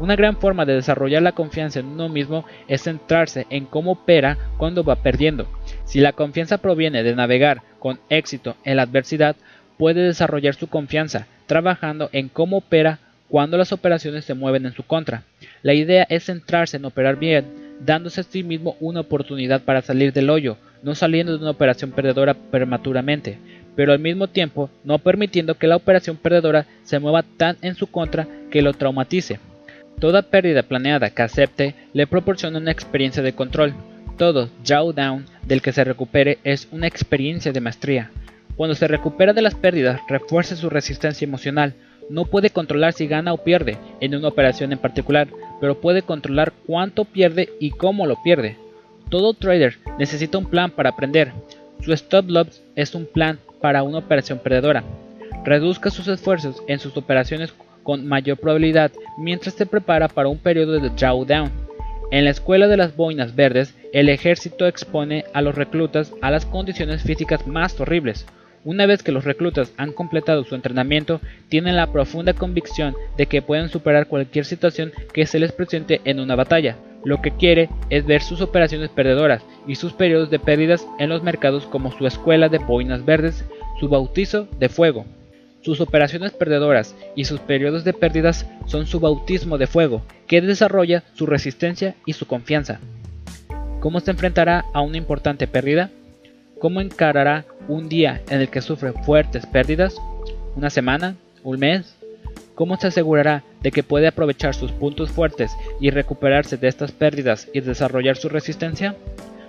Una gran forma de desarrollar la confianza en uno mismo es centrarse en cómo opera cuando va perdiendo. Si la confianza proviene de navegar con éxito en la adversidad, puede desarrollar su confianza trabajando en cómo opera cuando las operaciones se mueven en su contra. La idea es centrarse en operar bien, dándose a sí mismo una oportunidad para salir del hoyo, no saliendo de una operación perdedora prematuramente, pero al mismo tiempo no permitiendo que la operación perdedora se mueva tan en su contra que lo traumatice. Toda pérdida planeada que acepte le proporciona una experiencia de control. Todo drawdown del que se recupere es una experiencia de maestría. Cuando se recupera de las pérdidas, refuerza su resistencia emocional. No puede controlar si gana o pierde en una operación en particular, pero puede controlar cuánto pierde y cómo lo pierde. Todo trader necesita un plan para aprender. Su stop loss es un plan para una operación perdedora. Reduzca sus esfuerzos en sus operaciones con mayor probabilidad mientras se prepara para un periodo de drawdown. En la escuela de las boinas verdes, el ejército expone a los reclutas a las condiciones físicas más horribles. Una vez que los reclutas han completado su entrenamiento, tienen la profunda convicción de que pueden superar cualquier situación que se les presente en una batalla. Lo que quiere es ver sus operaciones perdedoras y sus periodos de pérdidas en los mercados como su escuela de boinas verdes, su bautizo de fuego. Sus operaciones perdedoras y sus periodos de pérdidas son su bautismo de fuego, que desarrolla su resistencia y su confianza. ¿Cómo se enfrentará a una importante pérdida? ¿Cómo encarará un día en el que sufre fuertes pérdidas? ¿Una semana? ¿Un mes? ¿Cómo se asegurará de que puede aprovechar sus puntos fuertes y recuperarse de estas pérdidas y desarrollar su resistencia?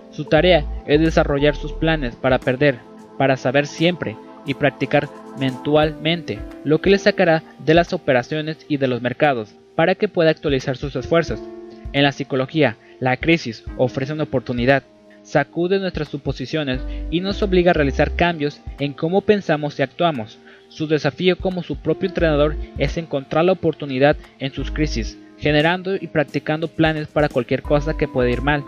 Su tarea es desarrollar sus planes para perder, para saber siempre y practicar mentalmente, lo que le sacará de las operaciones y de los mercados, para que pueda actualizar sus esfuerzos. En la psicología, la crisis ofrece una oportunidad sacude nuestras suposiciones y nos obliga a realizar cambios en cómo pensamos y actuamos. Su desafío como su propio entrenador es encontrar la oportunidad en sus crisis, generando y practicando planes para cualquier cosa que pueda ir mal.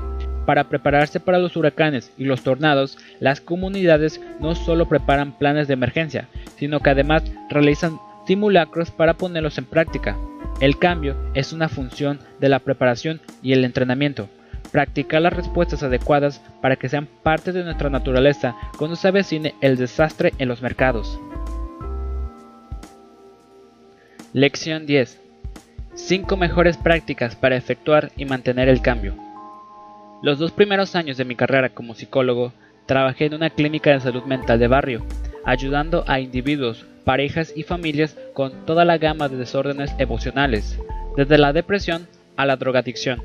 Para prepararse para los huracanes y los tornados, las comunidades no solo preparan planes de emergencia, sino que además realizan simulacros para ponerlos en práctica. El cambio es una función de la preparación y el entrenamiento practicar las respuestas adecuadas para que sean parte de nuestra naturaleza cuando se avecine el desastre en los mercados. Lección 10. 5 mejores prácticas para efectuar y mantener el cambio. Los dos primeros años de mi carrera como psicólogo, trabajé en una clínica de salud mental de barrio, ayudando a individuos, parejas y familias con toda la gama de desórdenes emocionales, desde la depresión a la drogadicción.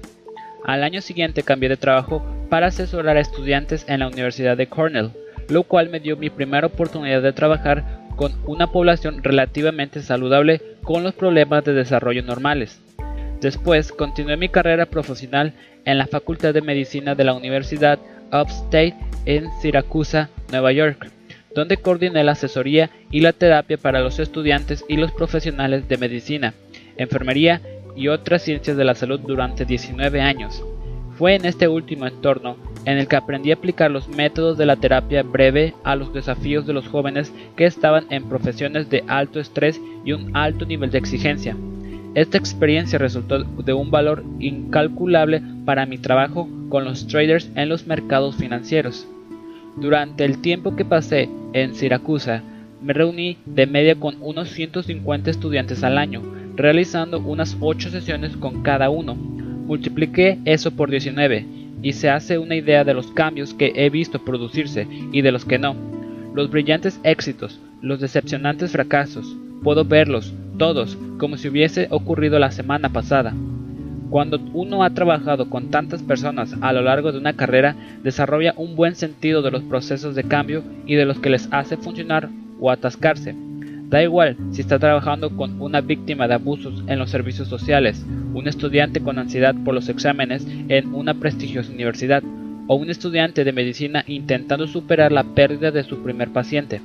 Al año siguiente cambié de trabajo para asesorar a estudiantes en la Universidad de Cornell, lo cual me dio mi primera oportunidad de trabajar con una población relativamente saludable con los problemas de desarrollo normales. Después continué mi carrera profesional en la Facultad de Medicina de la Universidad Upstate en Siracusa, Nueva York, donde coordiné la asesoría y la terapia para los estudiantes y los profesionales de medicina, enfermería y otras ciencias de la salud durante 19 años. Fue en este último entorno en el que aprendí a aplicar los métodos de la terapia breve a los desafíos de los jóvenes que estaban en profesiones de alto estrés y un alto nivel de exigencia. Esta experiencia resultó de un valor incalculable para mi trabajo con los traders en los mercados financieros. Durante el tiempo que pasé en Siracusa, me reuní de media con unos 150 estudiantes al año, realizando unas 8 sesiones con cada uno. Multipliqué eso por 19 y se hace una idea de los cambios que he visto producirse y de los que no. Los brillantes éxitos, los decepcionantes fracasos, puedo verlos todos como si hubiese ocurrido la semana pasada. Cuando uno ha trabajado con tantas personas a lo largo de una carrera, desarrolla un buen sentido de los procesos de cambio y de los que les hace funcionar o atascarse. Da igual si está trabajando con una víctima de abusos en los servicios sociales, un estudiante con ansiedad por los exámenes en una prestigiosa universidad, o un estudiante de medicina intentando superar la pérdida de su primer paciente.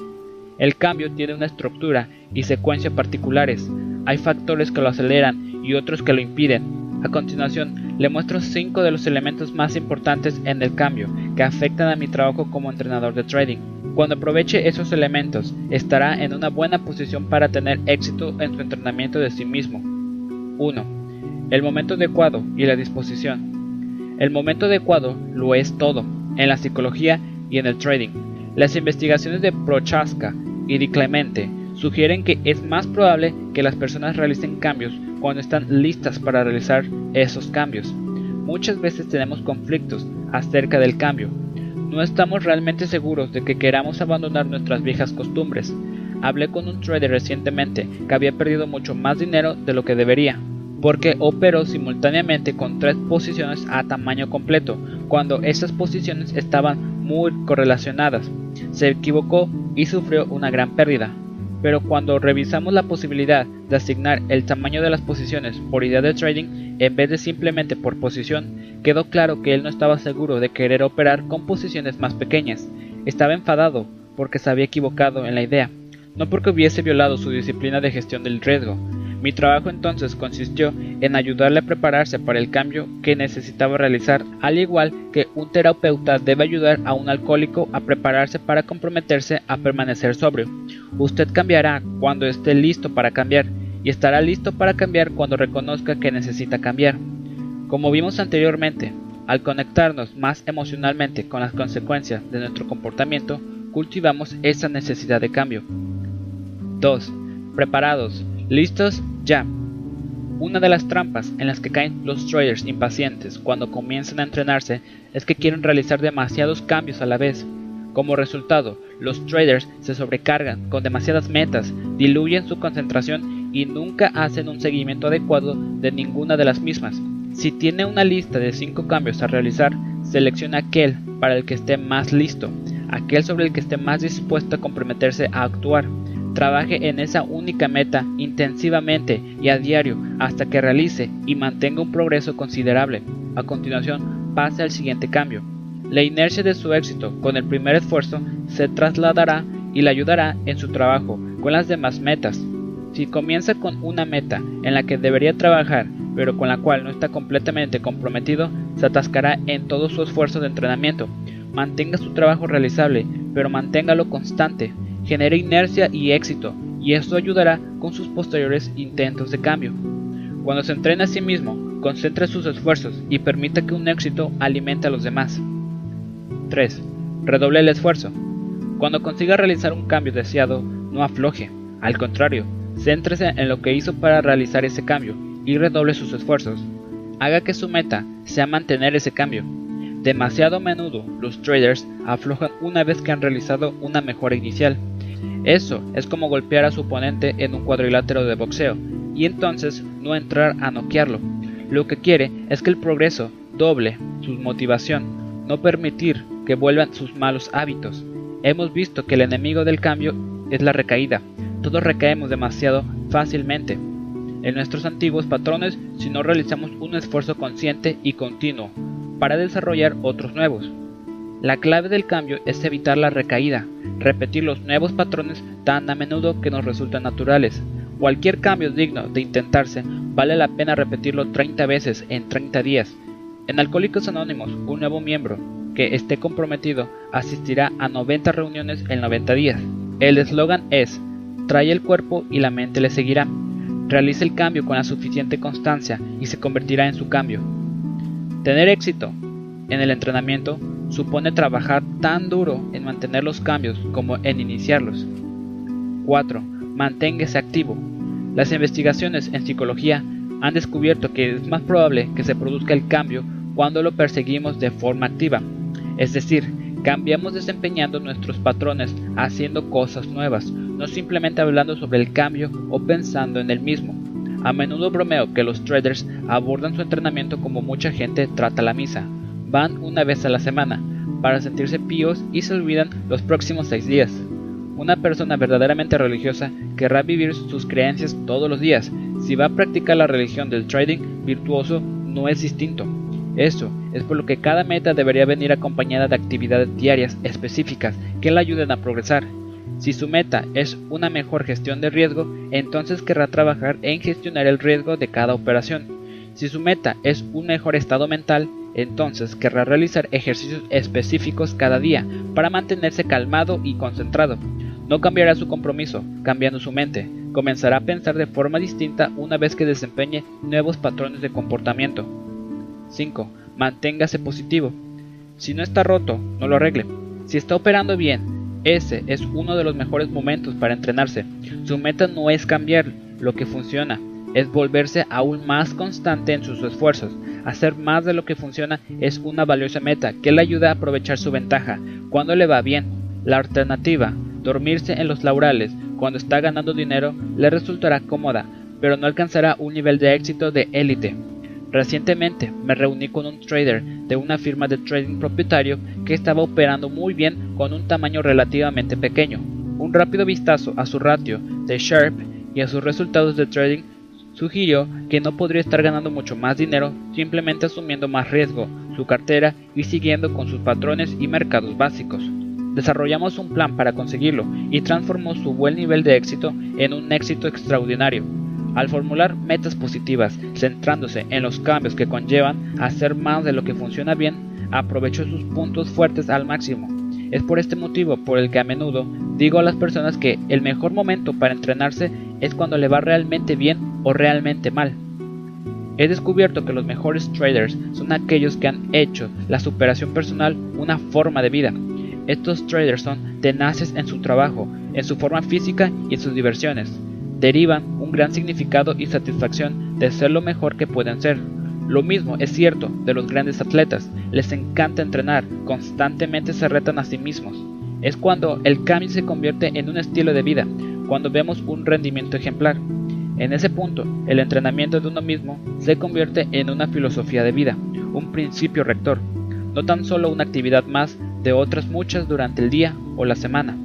El cambio tiene una estructura y secuencia particulares. Hay factores que lo aceleran y otros que lo impiden. A continuación, le muestro cinco de los elementos más importantes en el cambio que afectan a mi trabajo como entrenador de trading. Cuando aproveche esos elementos, estará en una buena posición para tener éxito en su entrenamiento de sí mismo. 1. El momento adecuado y la disposición. El momento adecuado lo es todo, en la psicología y en el trading. Las investigaciones de Prochaska y de Clemente sugieren que es más probable que las personas realicen cambios cuando están listas para realizar esos cambios. Muchas veces tenemos conflictos acerca del cambio, No estamos realmente seguros de que queramos abandonar nuestras viejas costumbres. Hablé con un trader recientemente que había perdido mucho más dinero de lo que debería, porque operó simultáneamente con tres posiciones a tamaño completo, cuando esas posiciones estaban muy correlacionadas. Se equivocó y sufrió una gran pérdida. Pero cuando revisamos la posibilidad de asignar el tamaño de las posiciones por idea de trading en vez de simplemente por posición, quedó claro que él no estaba seguro de querer operar con posiciones más pequeñas. Estaba enfadado porque se había equivocado en la idea, no porque hubiese violado su disciplina de gestión del riesgo, mi trabajo entonces consistió en ayudarle a prepararse para el cambio que necesitaba realizar, al igual que un terapeuta debe ayudar a un alcohólico a prepararse para comprometerse a permanecer sobrio. Usted cambiará cuando esté listo para cambiar y estará listo para cambiar cuando reconozca que necesita cambiar. Como vimos anteriormente, al conectarnos más emocionalmente con las consecuencias de nuestro comportamiento, cultivamos esa necesidad de cambio. 2. Preparados. Listos ya. Una de las trampas en las que caen los traders impacientes cuando comienzan a entrenarse es que quieren realizar demasiados cambios a la vez. Como resultado, los traders se sobrecargan con demasiadas metas, diluyen su concentración y nunca hacen un seguimiento adecuado de ninguna de las mismas. Si tiene una lista de 5 cambios a realizar, seleccione aquel para el que esté más listo, aquel sobre el que esté más dispuesto a comprometerse a actuar. Trabaje en esa única meta intensivamente y a diario hasta que realice y mantenga un progreso considerable. A continuación, pase al siguiente cambio. La inercia de su éxito con el primer esfuerzo se trasladará y le ayudará en su trabajo con las demás metas. Si comienza con una meta en la que debería trabajar, pero con la cual no está completamente comprometido, se atascará en todo su esfuerzo de entrenamiento. Mantenga su trabajo realizable, pero manténgalo constante, genere inercia y éxito, y esto ayudará con sus posteriores intentos de cambio. Cuando se entrena a sí mismo, concentre sus esfuerzos y permita que un éxito alimente a los demás. 3. Redoble el esfuerzo. Cuando consiga realizar un cambio deseado, no afloje, al contrario, céntrese en lo que hizo para realizar ese cambio y redoble sus esfuerzos. Haga que su meta sea mantener ese cambio. Demasiado a menudo los traders aflojan una vez que han realizado una mejora inicial eso es como golpear a su oponente en un cuadrilátero de boxeo y entonces no entrar a noquearlo. Lo que quiere es que el progreso doble su motivación, no permitir que vuelvan sus malos hábitos. Hemos visto que el enemigo del cambio es la recaída. Todos recaemos demasiado fácilmente en nuestros antiguos patrones si no realizamos un esfuerzo consciente y continuo para desarrollar otros nuevos. La clave del cambio es evitar la recaída, repetir los nuevos patrones tan a menudo que nos resultan naturales. Cualquier cambio digno de intentarse vale la pena repetirlo 30 veces en 30 días. En Alcohólicos Anónimos, un nuevo miembro que esté comprometido asistirá a 90 reuniones en 90 días. El eslogan es, trae el cuerpo y la mente le seguirá. Realice el cambio con la suficiente constancia y se convertirá en su cambio. Tener éxito en el entrenamiento supone trabajar tan duro en mantener los cambios como en iniciarlos. 4. Manténgase activo. Las investigaciones en psicología han descubierto que es más probable que se produzca el cambio cuando lo perseguimos de forma activa, es decir, cambiamos desempeñando nuestros patrones haciendo cosas nuevas, no simplemente hablando sobre el cambio o pensando en el mismo. A menudo bromeo que los traders abordan su entrenamiento como mucha gente trata la misa, van una vez a la semana para sentirse píos y se olvidan los próximos seis días. Una persona verdaderamente religiosa querrá vivir sus creencias todos los días. Si va a practicar la religión del trading virtuoso, no es distinto. Eso es por lo que cada meta debería venir acompañada de actividades diarias específicas que le ayuden a progresar. Si su meta es una mejor gestión de riesgo, entonces querrá trabajar en gestionar el riesgo de cada operación. Si su meta es un mejor estado mental, entonces querrá realizar ejercicios específicos cada día para mantenerse calmado y concentrado. No cambiará su compromiso, cambiando su mente. Comenzará a pensar de forma distinta una vez que desempeñe nuevos patrones de comportamiento. 5. Manténgase positivo. Si no está roto, no lo arregle. Si está operando bien, ese es uno de los mejores momentos para entrenarse. Su meta no es cambiar lo que funciona, es volverse aún más constante en sus esfuerzos. Hacer más de lo que funciona es una valiosa meta que le ayuda a aprovechar su ventaja cuando le va bien. La alternativa, dormirse en los laurales cuando está ganando dinero, le resultará cómoda, pero no alcanzará un nivel de éxito de élite. Recientemente me reuní con un trader de una firma de trading propietario que estaba operando muy bien con un tamaño relativamente pequeño. Un rápido vistazo a su ratio de Sharp y a sus resultados de trading sugirió que no podría estar ganando mucho más dinero simplemente asumiendo más riesgo, su cartera y siguiendo con sus patrones y mercados básicos. Desarrollamos un plan para conseguirlo y transformó su buen nivel de éxito en un éxito extraordinario. Al formular metas positivas, centrándose en los cambios que conllevan hacer más de lo que funciona bien, aprovechó sus puntos fuertes al máximo. Es por este motivo por el que a menudo digo a las personas que el mejor momento para entrenarse es cuando le va realmente bien o realmente mal. He descubierto que los mejores traders son aquellos que han hecho la superación personal una forma de vida. Estos traders son tenaces en su trabajo, en su forma física y en sus diversiones derivan un gran significado y satisfacción de ser lo mejor que pueden ser. Lo mismo es cierto de los grandes atletas, les encanta entrenar, constantemente se retan a sí mismos. Es cuando el cambio se convierte en un estilo de vida, cuando vemos un rendimiento ejemplar. En ese punto, el entrenamiento de uno mismo se convierte en una filosofía de vida, un principio rector, no tan solo una actividad más de otras muchas durante el día o la semana.